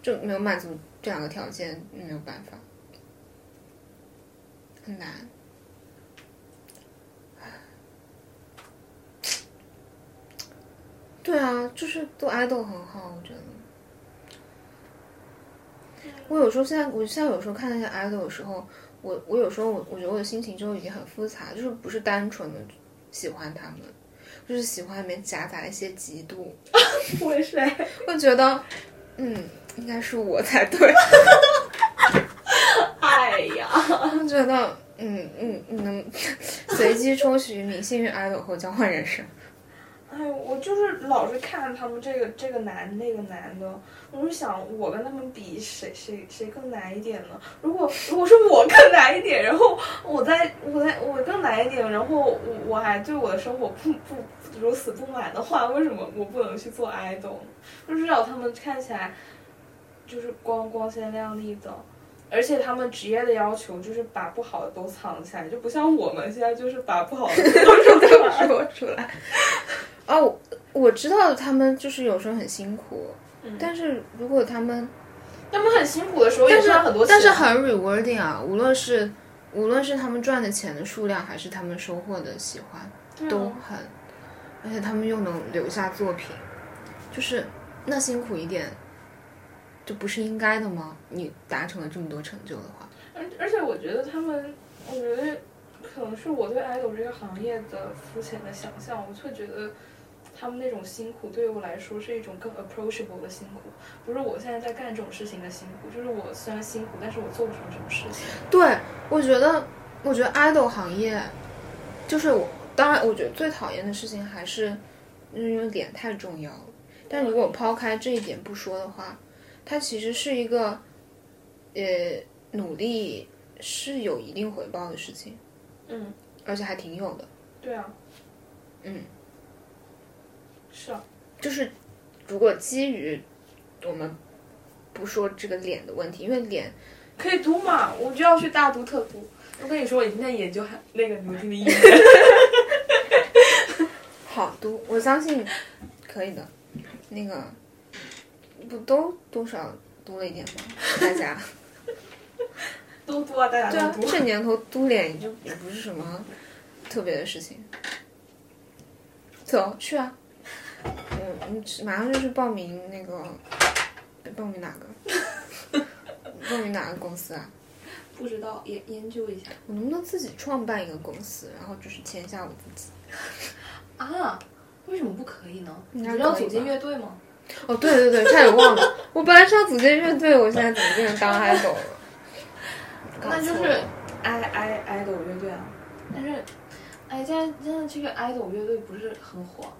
就没有满足这两个条件，没有办法，很难。对啊，就是做 idol 很好，我觉得。我有时候现在，我现在有时候看那些 idol 的时候，我我有时候我我觉得我的心情就已经很复杂，就是不是单纯的喜欢他们，就是喜欢里面夹杂一些嫉妒，我也是哎，会觉得，嗯，应该是我才对，哎呀，我觉得，嗯嗯嗯，随机抽取一名幸运 idol 后交换人生。哎，我就是老是看他们这个这个男那个男的，我就想我跟他们比谁谁谁更难一点呢？如果如果是我更难一点，然后我在我在我更难一点，然后我我还对我的生活不不如此不满的话，为什么我不能去做 idol？就至少他们看起来就是光光鲜亮丽的。而且他们职业的要求就是把不好的都藏起来，就不像我们现在就是把不好的都 说出来。哦，我我知道他们就是有时候很辛苦，嗯但是如果他们，他们很辛苦的时候也但是赚很多钱，但是很 rewarding 啊，无论是无论是他们赚的钱的数量，还是他们收获的喜欢，啊都很，而且他们又能留下作品，就是那辛苦一点，这不是应该的吗？你达成了这么多成就的话，而而且我觉得他们，我觉得可能是我对 idol 这个行业的肤浅的想象，我就觉得他们那种辛苦对于我来说是一种更 approachable 的辛苦，不是我现在在干这种事情的辛苦，就是我虽然辛苦，但是我做不成什么事情。对，我觉得，我觉得 idol 行业，就是我，当然，我觉得最讨厌的事情还是，因为脸太重要了。但如果抛开这一点不说的话，它其实是一个，呃，努力是有一定回报的事情，嗯，而且还挺有的。对啊，嗯，是啊，就是如果基于我们不说这个脸的问题，因为脸可以读嘛，我就要去大读特读。我跟你说，我已经在研究还那个牛津的。好读，我相信可以的。那个不都多少读了一点吗？大家 都读啊，大家对啊都，读。这年头嘟脸也就也不是什么特别的事情。走去啊！嗯嗯，马上就去报名那个，报名哪个？报名哪个公司啊？不知道研研究一下我能不能自己创办一个公司，然后就是签下我自己？啊？为什么不可以呢？你知道组建乐队吗？哦，对对对，差点忘了，我本来是要组建乐队，我现在怎么变成当 idol 了？那就是 i i idol 乐队啊。但是，哎，现在现在这个 idol 乐队不是很火，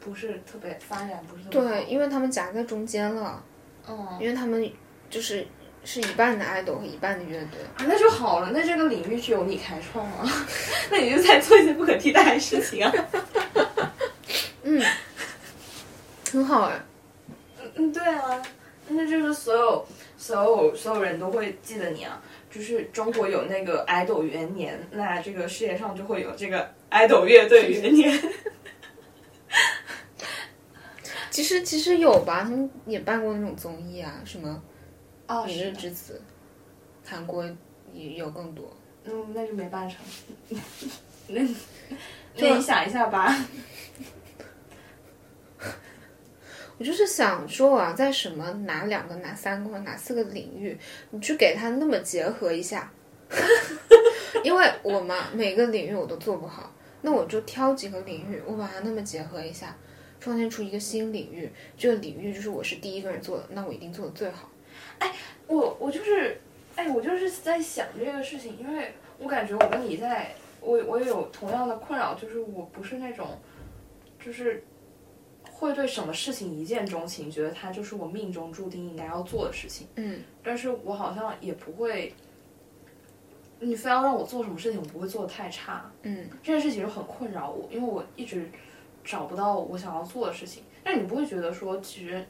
不是特别发展，不是特别对，因为他们夹在中间了，嗯，因为他们就是是一半的 idol 和一半的乐队。啊，那就好了，那这个领域是由你开创啊，那你就在做一些不可替代的事情啊。嗯，很好哎。嗯嗯，对啊，那就是所有所有所有人都会记得你啊。就是中国有那个 idol 元年，那这个世界上就会有这个 idol 乐队元年。其实其实有吧，他们也办过那种综艺啊，什么哦《明日之子》，韩国也有更多。嗯，那就没办成。那 那你想一下吧。我就是想说啊，在什么哪两个、哪三个、哪四个领域，你去给他那么结合一下，因为我嘛每个领域我都做不好，那我就挑几个领域，我把它那么结合一下，创建出一个新领域，这个领域就是我是第一个人做的，那我一定做的最好。哎我我就是，哎，我就是在想这个事情，因为我感觉我跟你在，我我也有同样的困扰，就是我不是那种，就是会对什么事情一见钟情，觉得它就是我命中注定应该要做的事情，嗯，但是我好像也不会，你非要让我做什么事情，我不会做的太差，嗯，这件事情就很困扰我，因为我一直找不到我想要做的事情，但你不会觉得说，其实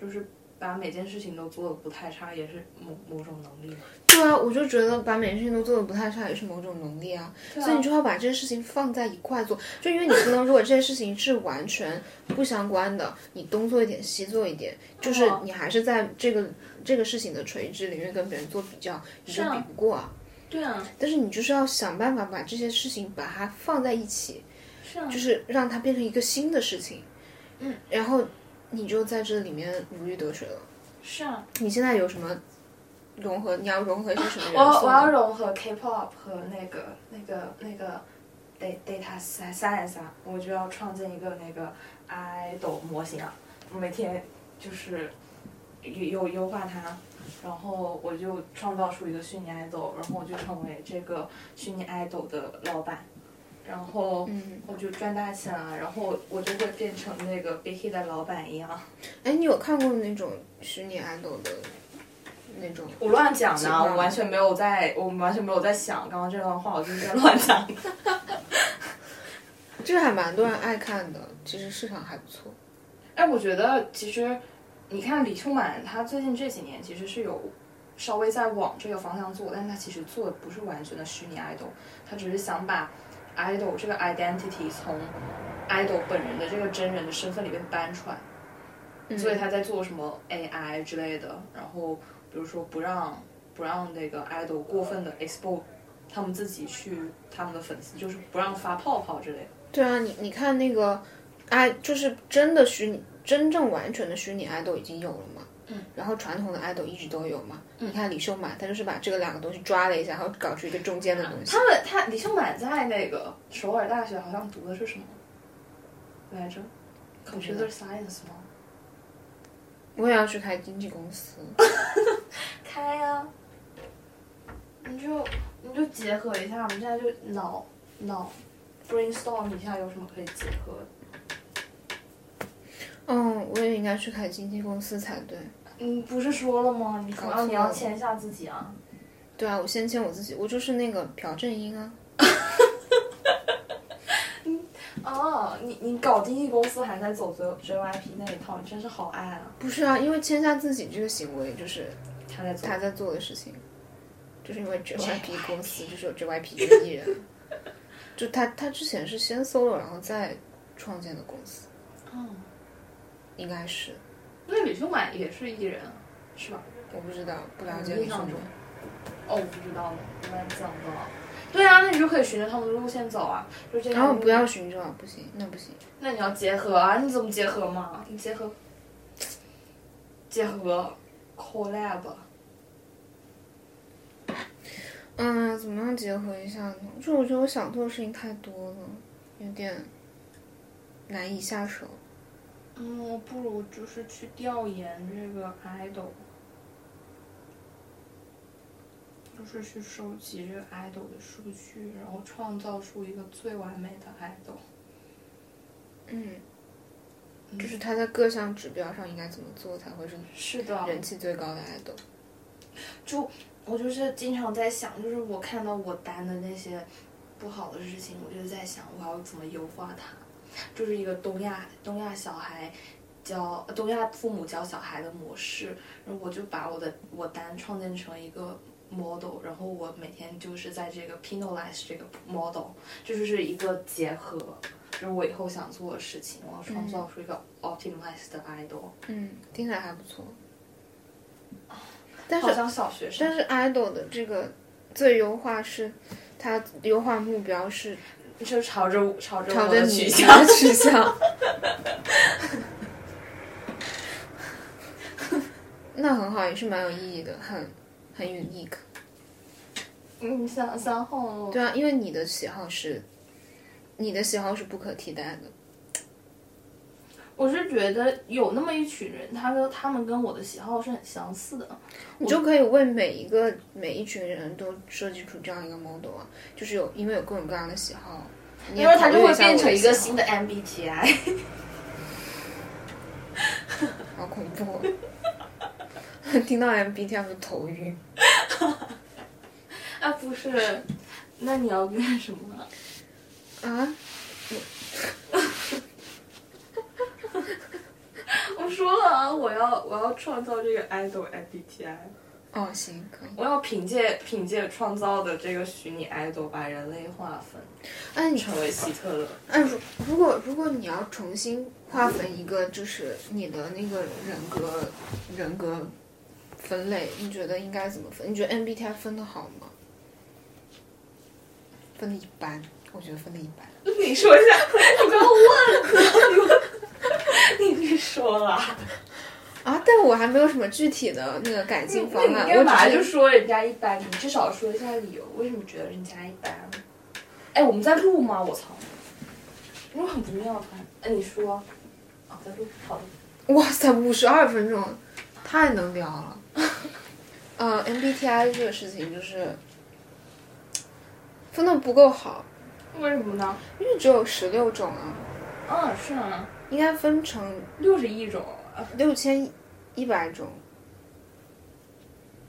就是。把每件事情都做的不太差，也是某某种能力吗？对啊，我就觉得把每件事情都做的不太差，也是某种能力啊。啊所以你就要把这些事情放在一块做，就因为你不能，如果这些事情是完全不相关的，你东做一点西做一点，就是哦你还是在这个这个事情的垂直领域跟别人做比较，你就比不过啊。对啊，但是你就是要想办法把这些事情把它放在一起，是啊，就是让它变成一个新的事情，嗯，然后你就在这里面如鱼得水了。是啊，你现在有什么融合？你要融合一些什么我元素 我要？融合 K-pop 和那个那个那个 data science 啊，我就要创建一个那个 idol 模型啊，我每天就是优优优化它，然后我就创造出一个虚拟 idol，然后我就成为这个虚拟 idol 的老板，然后嗯，我就赚大钱了，然后我就会变成那个 Big Hit 的老板一样。哎，你有看过那种虚拟 idol 的那种？我乱讲的我完全没有在，我完全没有在想刚刚这段话，我就是在乱讲。这个还蛮多人爱看的，其实市场还不错。哎，我觉得其实你看李秋满，他最近这几年其实是有稍微在往这个方向做，但是他其实做的不是完全的虚拟 idol，他只是想把 idol 这个 identity 从 idol 本人的这个真人的身份里面搬出来，所以他在做什么 AI 之类的，然后比如说不让不让那个 idol 过分的 expose 他们自己去他们的粉丝，就是不让发泡泡之类的。对啊，你你看那个，爱就是真的虚拟、真正完全的虚拟 idol 已经有了嘛。嗯。然后传统的 idol 一直都有嘛。你看李秀满，他就是把这个两个东西抓了一下，然后搞出一个中间的东西。他们他李秀满在那个首尔大学好像读的是什么？来着？Computer Science 吗？我也要去开经纪公司。开呀、你就你就结合一下，我们现在就脑脑 brainstorm 一下有什么可以结合的。嗯，我也应该去开经纪公司才对。嗯，不是说了吗？你说搞啊，你要签下自己啊。对啊，我先签我自己，我就是那个朴正英啊。哦，你你搞经纪公司还在走 J JYP 那一套，你真是好爱啊！不是啊，因为签下自己这个行为就是他在做他在做的事情，就是因为 JYP 公司就是有 JYP 这个艺人，就他他之前是先 solo 然后再创建的公司，哦，应该是那李秀满也是艺人啊，是吧？我不知道不了解李秀满。哦，我不知道了，乱讲的。对啊，那你就可以循着他们的路线走啊，就这样。然后不要循着，不行，那不行。那你要结合啊，你怎么结合嘛？你结合，结合 collab。嗯，怎么样结合一下呢？就我觉得我想做的事情太多了，有点难以下手。嗯，不如就是去调研这个 idol，就是去收集这个 idol 的数据，然后创造出一个最完美的 idol。嗯，就是他在各项指标上应该怎么做才会是是的，人气最高的 idol？就我就是经常在想，就是我看到我单的那些不好的事情，我就在想我要怎么优化它。就是一个东亚东亚小孩教东亚父母教小孩的模式，然后我就把我的我单创建成一个 model，然后我每天就是在这个 penalize 这个 model，这就是一个结合。就是我以后想做的事情，我要创造出一个 optimized 的 idol，、嗯，听起来还不错。但好是像小学生但是 idol 的这个最优化是，它优化目标是就朝着朝着朝着我的取向。取向。那很好，也是蛮有意义的，很很 unique。嗯，三三号对啊，因为你的喜好是，你的喜好是不可替代的。我是觉得有那么一群人，他跟他们跟我的喜好是很相似的。你就可以为每一个每一群人都设计出这样一个 model 啊，就是有因为有各种各样的喜好，因为它就会变成一个新的 MBTI。好恐怖、哦！听到 MBTI 就头晕。啊，不是，那你要干什么？啊？我说了啊，我要我要创造这个 idol MBTI，哦，行，可以。我要凭借凭借创造的这个虚拟 idol 把人类划分哎，你成为希特勒。哎，如如果如果你要重新划分一个，就是你的那个人格人格分类，你觉得应该怎么分？你觉得 MBTI 分的好吗？分的一般，我觉得分的一般。你说一下，你不要问了，你别说了，啊，但我还没有什么具体的那个改进方案，我只就说人家一般？你至少说一下理由，为什么觉得人家一般？哎，我们在录吗？我操！因为很不妙，他。哎，你说。啊，在录，好的。哇塞，五十二分钟，太能聊了。呃，MBTI 这个事情就是分的不够好，为什么呢？因为只有十六种啊，嗯，是啊，应该分成六十亿种。啊六千一百种。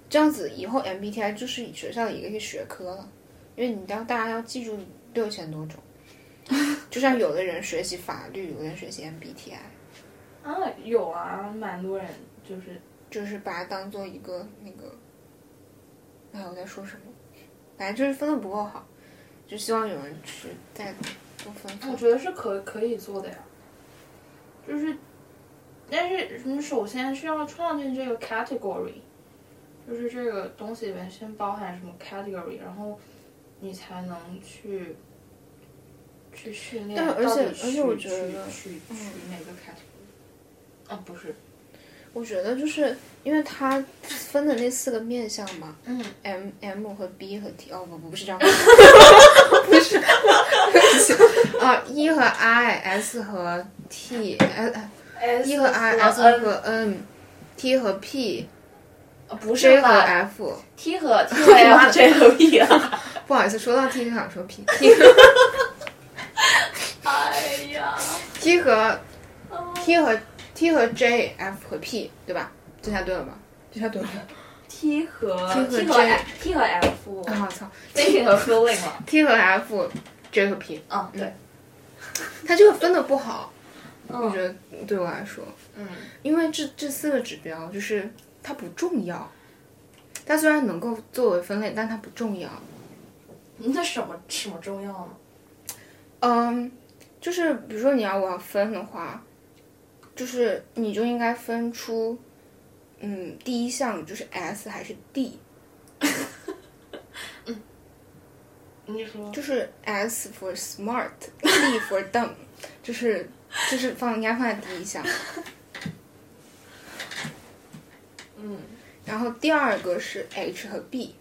这样子以后 MBTI 就是学校的一个学科了，因为你当大家要记住六千多种。就像有的人学习法律，有的人学习 MBTI，啊，有啊，蛮多人就是就是把它当做一个那个，哎，我在说什么？反正就是分的不够好，就希望有人去再多分分。我觉得是可可以做的呀，就是，但是你首先是要创建这个 category，就是这个东西里面先包含什么 category，然后你才能去去训练但而且而且我取觉得取取取哪个 category，啊不是，我觉得就是因为它分的那四个面相嘛嗯，，M M 和 B 和 T，哦不不不是这样，不是，对 不起 啊，E 和 I，S 和 T，S S E 和 I S 和 N 和 N，T 和呃不是和吧 F。？T 和 T 和 F J 和 P 啊！不好意思，说到 T 就想说 P，T 哎呀，T 和 T 和 T 和 J F 和 P，对吧？这下对了吧？这下对了。T 和 T 和 T 和 J T 和 F 啊，操 thinking 和 feeling 嘛。！T 和 F，J 和 P，嗯，对，他这个分的不好，我嗯觉得对我来说，嗯，因为这这四个指标就是它不重要，它虽然能够作为分类，但它不重要。那什么什么重要呢？嗯，就是比如说你要我要分的话，就是你就应该分出，嗯，第一项就是 S 还是 D，你说就是 S for smart，D for dumb，就是就是放应该放在第一项。嗯，然后第二个是 H 和 B，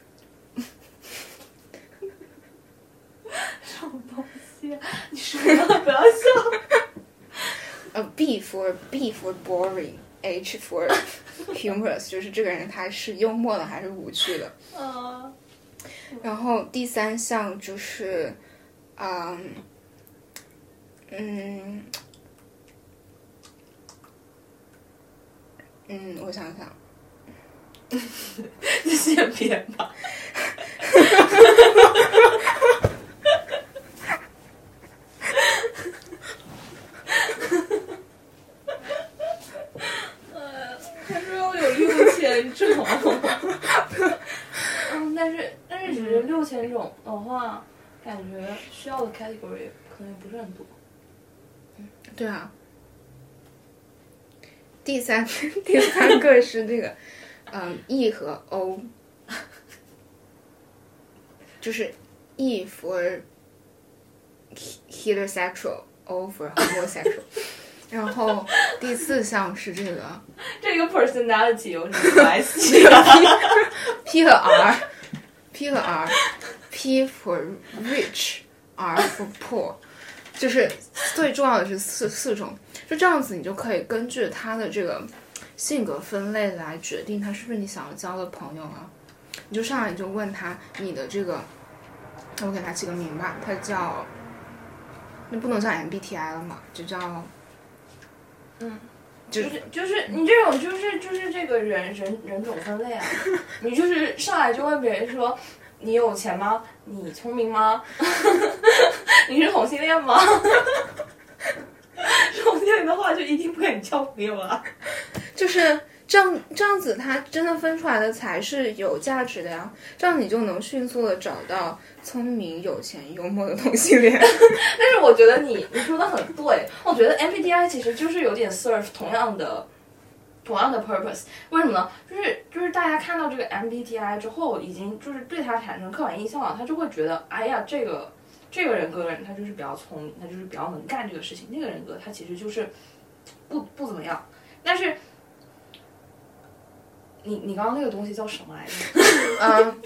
什么东西啊？你说了不要笑。呃，B for B for boring，H for humorous，就是这个人他是幽默的还是无趣的。嗯然后第三项就是，嗯，嗯，嗯，我想想，你 先别吧。他说要有六千种，嗯，但是但是只是六千种的话，感觉需要的 category 可能也不是很多。对啊。第三第三个是这个，嗯，E 和 O，就是 E for heterosexual，O for homosexual。然后第四项是这个这个 personality 有什么关系啊？P 和 R，P 和 R，P for rich，R for poor，就是最重要的是四四种，就这样子你就可以根据他的这个性格分类来决定他是不是你想要交的朋友啊。你就上来你就问他你的这个，那我给他起个名吧，他叫，那不能叫 MBTI 了嘛，就叫，嗯，就就是就是你这种就是就是这个人人人种分类啊，你就是上来就问别人说你有钱吗？你聪明吗？你是同性恋吗？同性恋的话就一定不跟你交朋友啊。就是这样，这样子，他真的分出来的才是有价值的呀。这样你就能迅速的找到聪明、有钱、幽默的同性恋。但是我觉得你你说的很对，我觉得 MBTI 其实就是有点 serve 同样的同样的 purpose。为什么呢？就是就是大家看到这个 MBTI 之后，已经就是对他产生刻板印象了，他就会觉得，哎呀，这个这个人格的人他就是比较聪明，他就是比较能干这个事情；那个人格他其实就是不不怎么样。但是你你刚刚那个东西叫什么来着？嗯，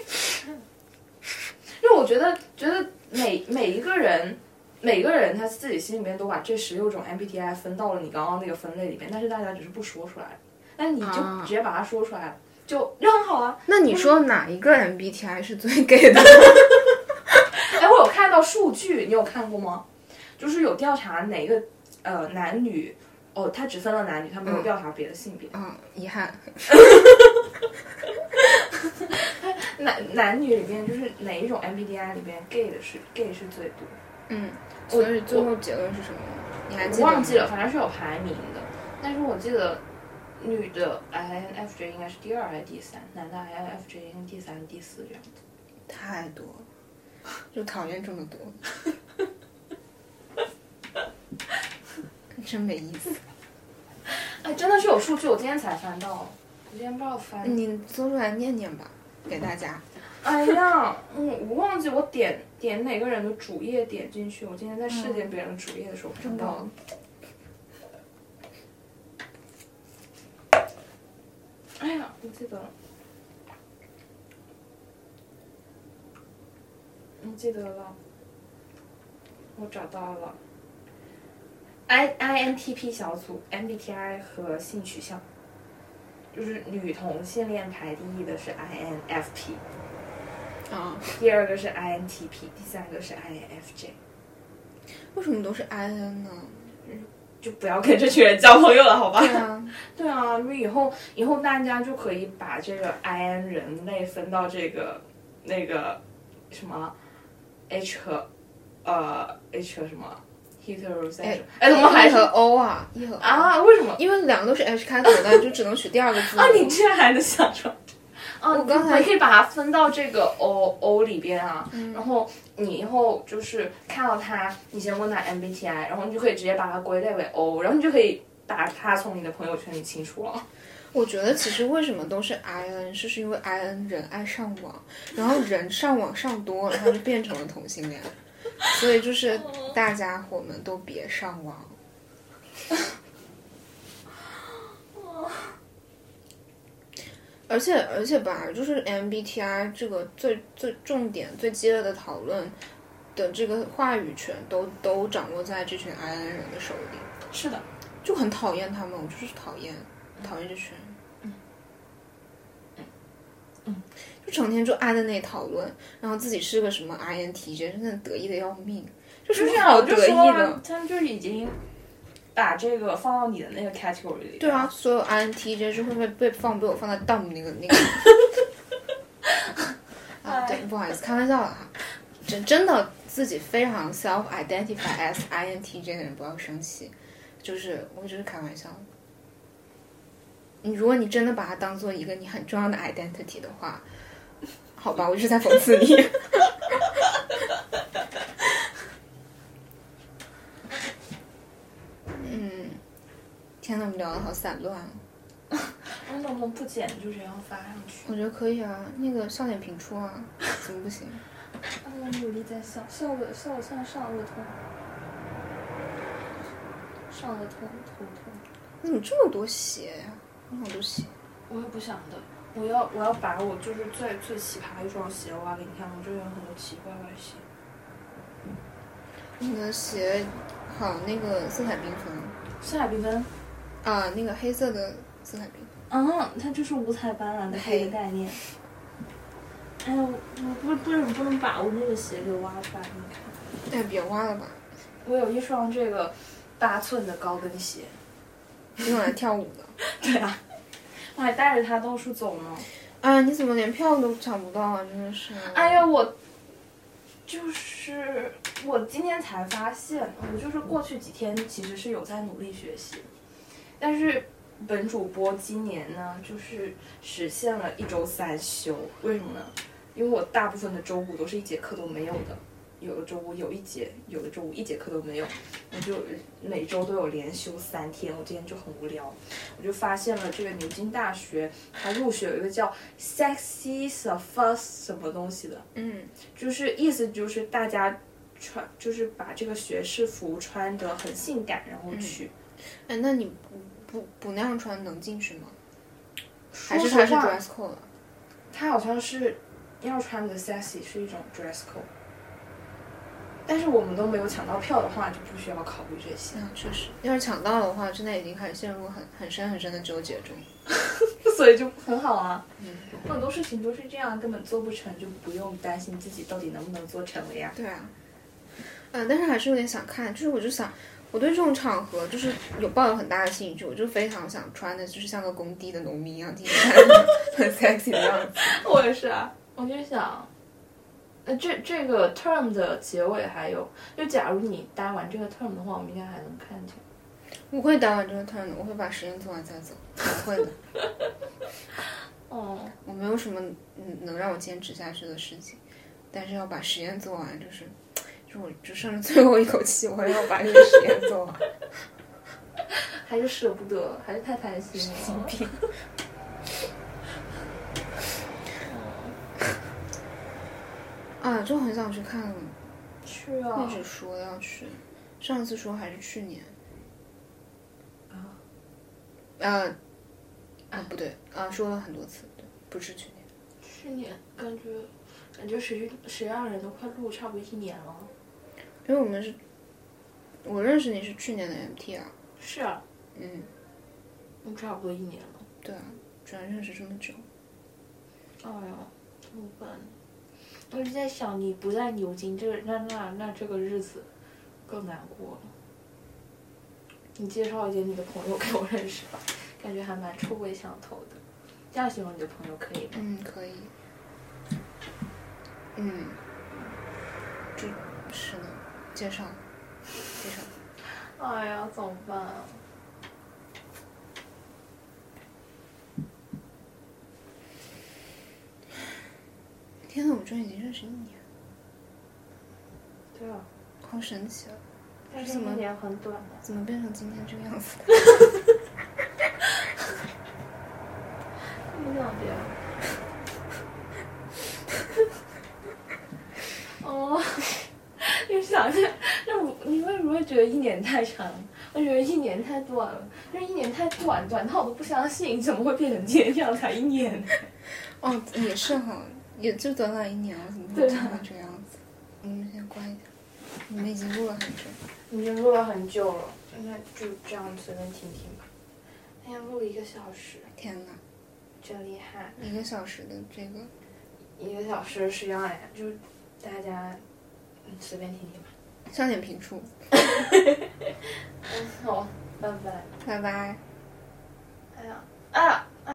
因为我觉得，觉得每每一个人，每个人他自己心里面都把这十六种 MBTI 分到了你刚刚那个分类里面，但是大家只是不说出来，但你就啊直接把它说出来了，就就很好啊。那你说哪一个 MBTI 是最 gay 的？哎，我有看到数据，你有看过吗？就是有调查哪个呃男女，哦，他只分了男女，他没有调查别的性别。嗯，遗憾。男男女里边就是哪一种 MBTI 里边 gay 的是 gay 是最多。嗯，所以最后结论是什么？你还记得？我忘记了，反正是有排名的。但是我记得女的 INFJ 应该是第二还是第三，男的 INFJ 应该第三、第四这样子。太多了，就讨厌这么多，真没意思。哎，真的是有数据，我今天才翻到，我今天不知道翻。你搜出来念念吧，给大家。哎呀，嗯，我忘记我点点哪个人的主页点进去，我今天在试点别人的主页的时候看到了。哎呀，我记得了，我记得了。我找到了，I INTP 小组，MBTI 和性取向，就是女同性恋排第一的是 INFP，啊，第二个是 INTP，第三个是 INFJ。为什么都是 I N 呢？就不要跟这群人交朋友了，好吧？对啊，对啊，因为以后以后大家就可以把这个 I N 人类分到这个那个什么 H 和呃 H 和什么 heterosexual，哎哎，怎么还 E 是和 O 啊？E 和啊？为什么因为两个都是 H 开头的，就只能取第二个字母。啊？你居然还能想出来？啊，我刚才你可以把它分到这个 O O 里边啊，嗯然后你以后就是看到它，你先问它 MBTI，然后你就可以直接把它归类为 O，然后你就可以把它从你的朋友圈里清除了。我觉得其实为什么都是 I N，是是因为 I N 人爱上网，然后人上网上多了，他就变成了同性恋，所以就是大家伙们都别上网。而且而且吧，就是 MBTI 这个最最重点、最激烈的讨论的这个话语权都都掌握在这群 I N 人的手里，是的，就很讨厌他们，我就是讨厌讨厌这群人。就成天就挨在那里讨论，然后自己是个什么 INTJ，真的得意的要命，就就是是好得意说的啊。他们就已经把这个放到你的那个 category 里。对啊，，所有 INTJ 是会被被放被我放在 dumb 那个那个。啊，对，不好意思，开玩笑了哈。真真的自己非常 self identify as INTJ 的人不要生气，就是我只是开玩笑。你如果你真的把它当做一个你很重要的 identity 的话，好吧，我就是在讽刺你。嗯，天呐，我们聊的好散乱啊。我能不能不剪就这样发上去？我觉得可以啊，那个笑点频出啊，怎么不行？啊，我努力在笑，笑的笑的像上颚痛，上颚痛，头痛。你怎么这么多鞋呀、有好多鞋。我也不想的，我要我要把我就是最最奇葩的一双鞋挖给你看，我这边有很多奇怪怪的鞋。你的鞋好那个色彩缤纷色彩缤纷，啊，那个黑色的色彩缤纷。嗯，它就是五彩斑斓的黑的概念。哎呀，我我不不是不能把我那个鞋给挖出来给你看。哎，别挖了吧，我有一双这个八寸的高跟鞋，用来跳舞的。对啊，我还带着它到处走呢。啊，你怎么连票都抢不到啊？真的是。哎呀，我就是我今天才发现，我就是过去几天其实是有在努力学习，但是本主播今年呢，就是实现了一周三休，为什么呢？因为我大部分的周五都是一节课都没有的，有的周五有一节，有的周五一节课都没有，我就每周都有连休三天。我今天就很无聊，我就发现了这个牛津大学，它入学有一个叫 “sexy s u f f u s 什么东西的，嗯，就是意思就是大家穿，就是把这个学士服穿得很性感，然后去。哎，那你不不不那样穿能进去吗？还是它是 dress code 啊？它好像是要穿的 sexy 是一种 dress code，但是我们都没有抢到票的话，就不需要考虑这些。嗯，确实，要是抢到的话，现在已经开始陷入很很深很深的纠结中。所以就很好啊。嗯，很多事情都是这样，根本做不成，就不用担心自己到底能不能做成了呀。对啊，嗯，但是还是有点想看，就是我就想，我对这种场合就是有抱有很大的兴趣，我就非常想穿的，就是像个工地的农民一样，听起来很 sexy 的样子。我也是啊，我就想，呃，这这个 term 的结尾还有，就假如你待完这个 term 的话，我明天还能看见。我会待完这个 term 的，我会把实验做完再走，我会的。哦，我没有什么嗯能让我坚持下去的事情，但是要把实验做完，就是，就我就剩最后一口气，我要把这个实验做完。还是舍不得，还是太贪心了。精病。啊，就很想去看了，去啊一！直说要去，上次说还是去年。啊，啊，啊不对，啊说了很多次，对，不是去年。去年感觉感觉谁谁让人都快录差不多一年了。因为我们是，我认识你是去年的 MT 啊。是啊，嗯，那，差不多一年了。对啊，居然认识这么久。哎呀，怎么办？我一直在想，你不在牛津，这那那那这个日子更难过了。你介绍一些你的朋友给我认识吧，感觉还蛮臭味相投的。这样形容你的朋友可以吗？嗯，可以。嗯，就是呢，介绍，介绍。哎呀，怎么办啊？天呐，我们终于已经认识一年了，对啊，好神奇啊！但是一年很短的。怎么变成今天这个样子的？你两边。哦，你想一下，那我你为什么会觉得一年太长？我觉得一年太短了，因为一年太短，短到我都不相信，怎么会变成今天这样才一年？哦，也是哈，也就短短一年了，怎么会对啊变成这个样子？我们先关一下，你们已经录了很久。已经录了很久了，那就这样随便听听吧。哎呀，录了一个小时，天呐，真厉害！一个小时的这个，一个小时实际上哎，就大家嗯随便听听吧。上点评处，嗯，好，拜拜。拜拜。哎呀，啊！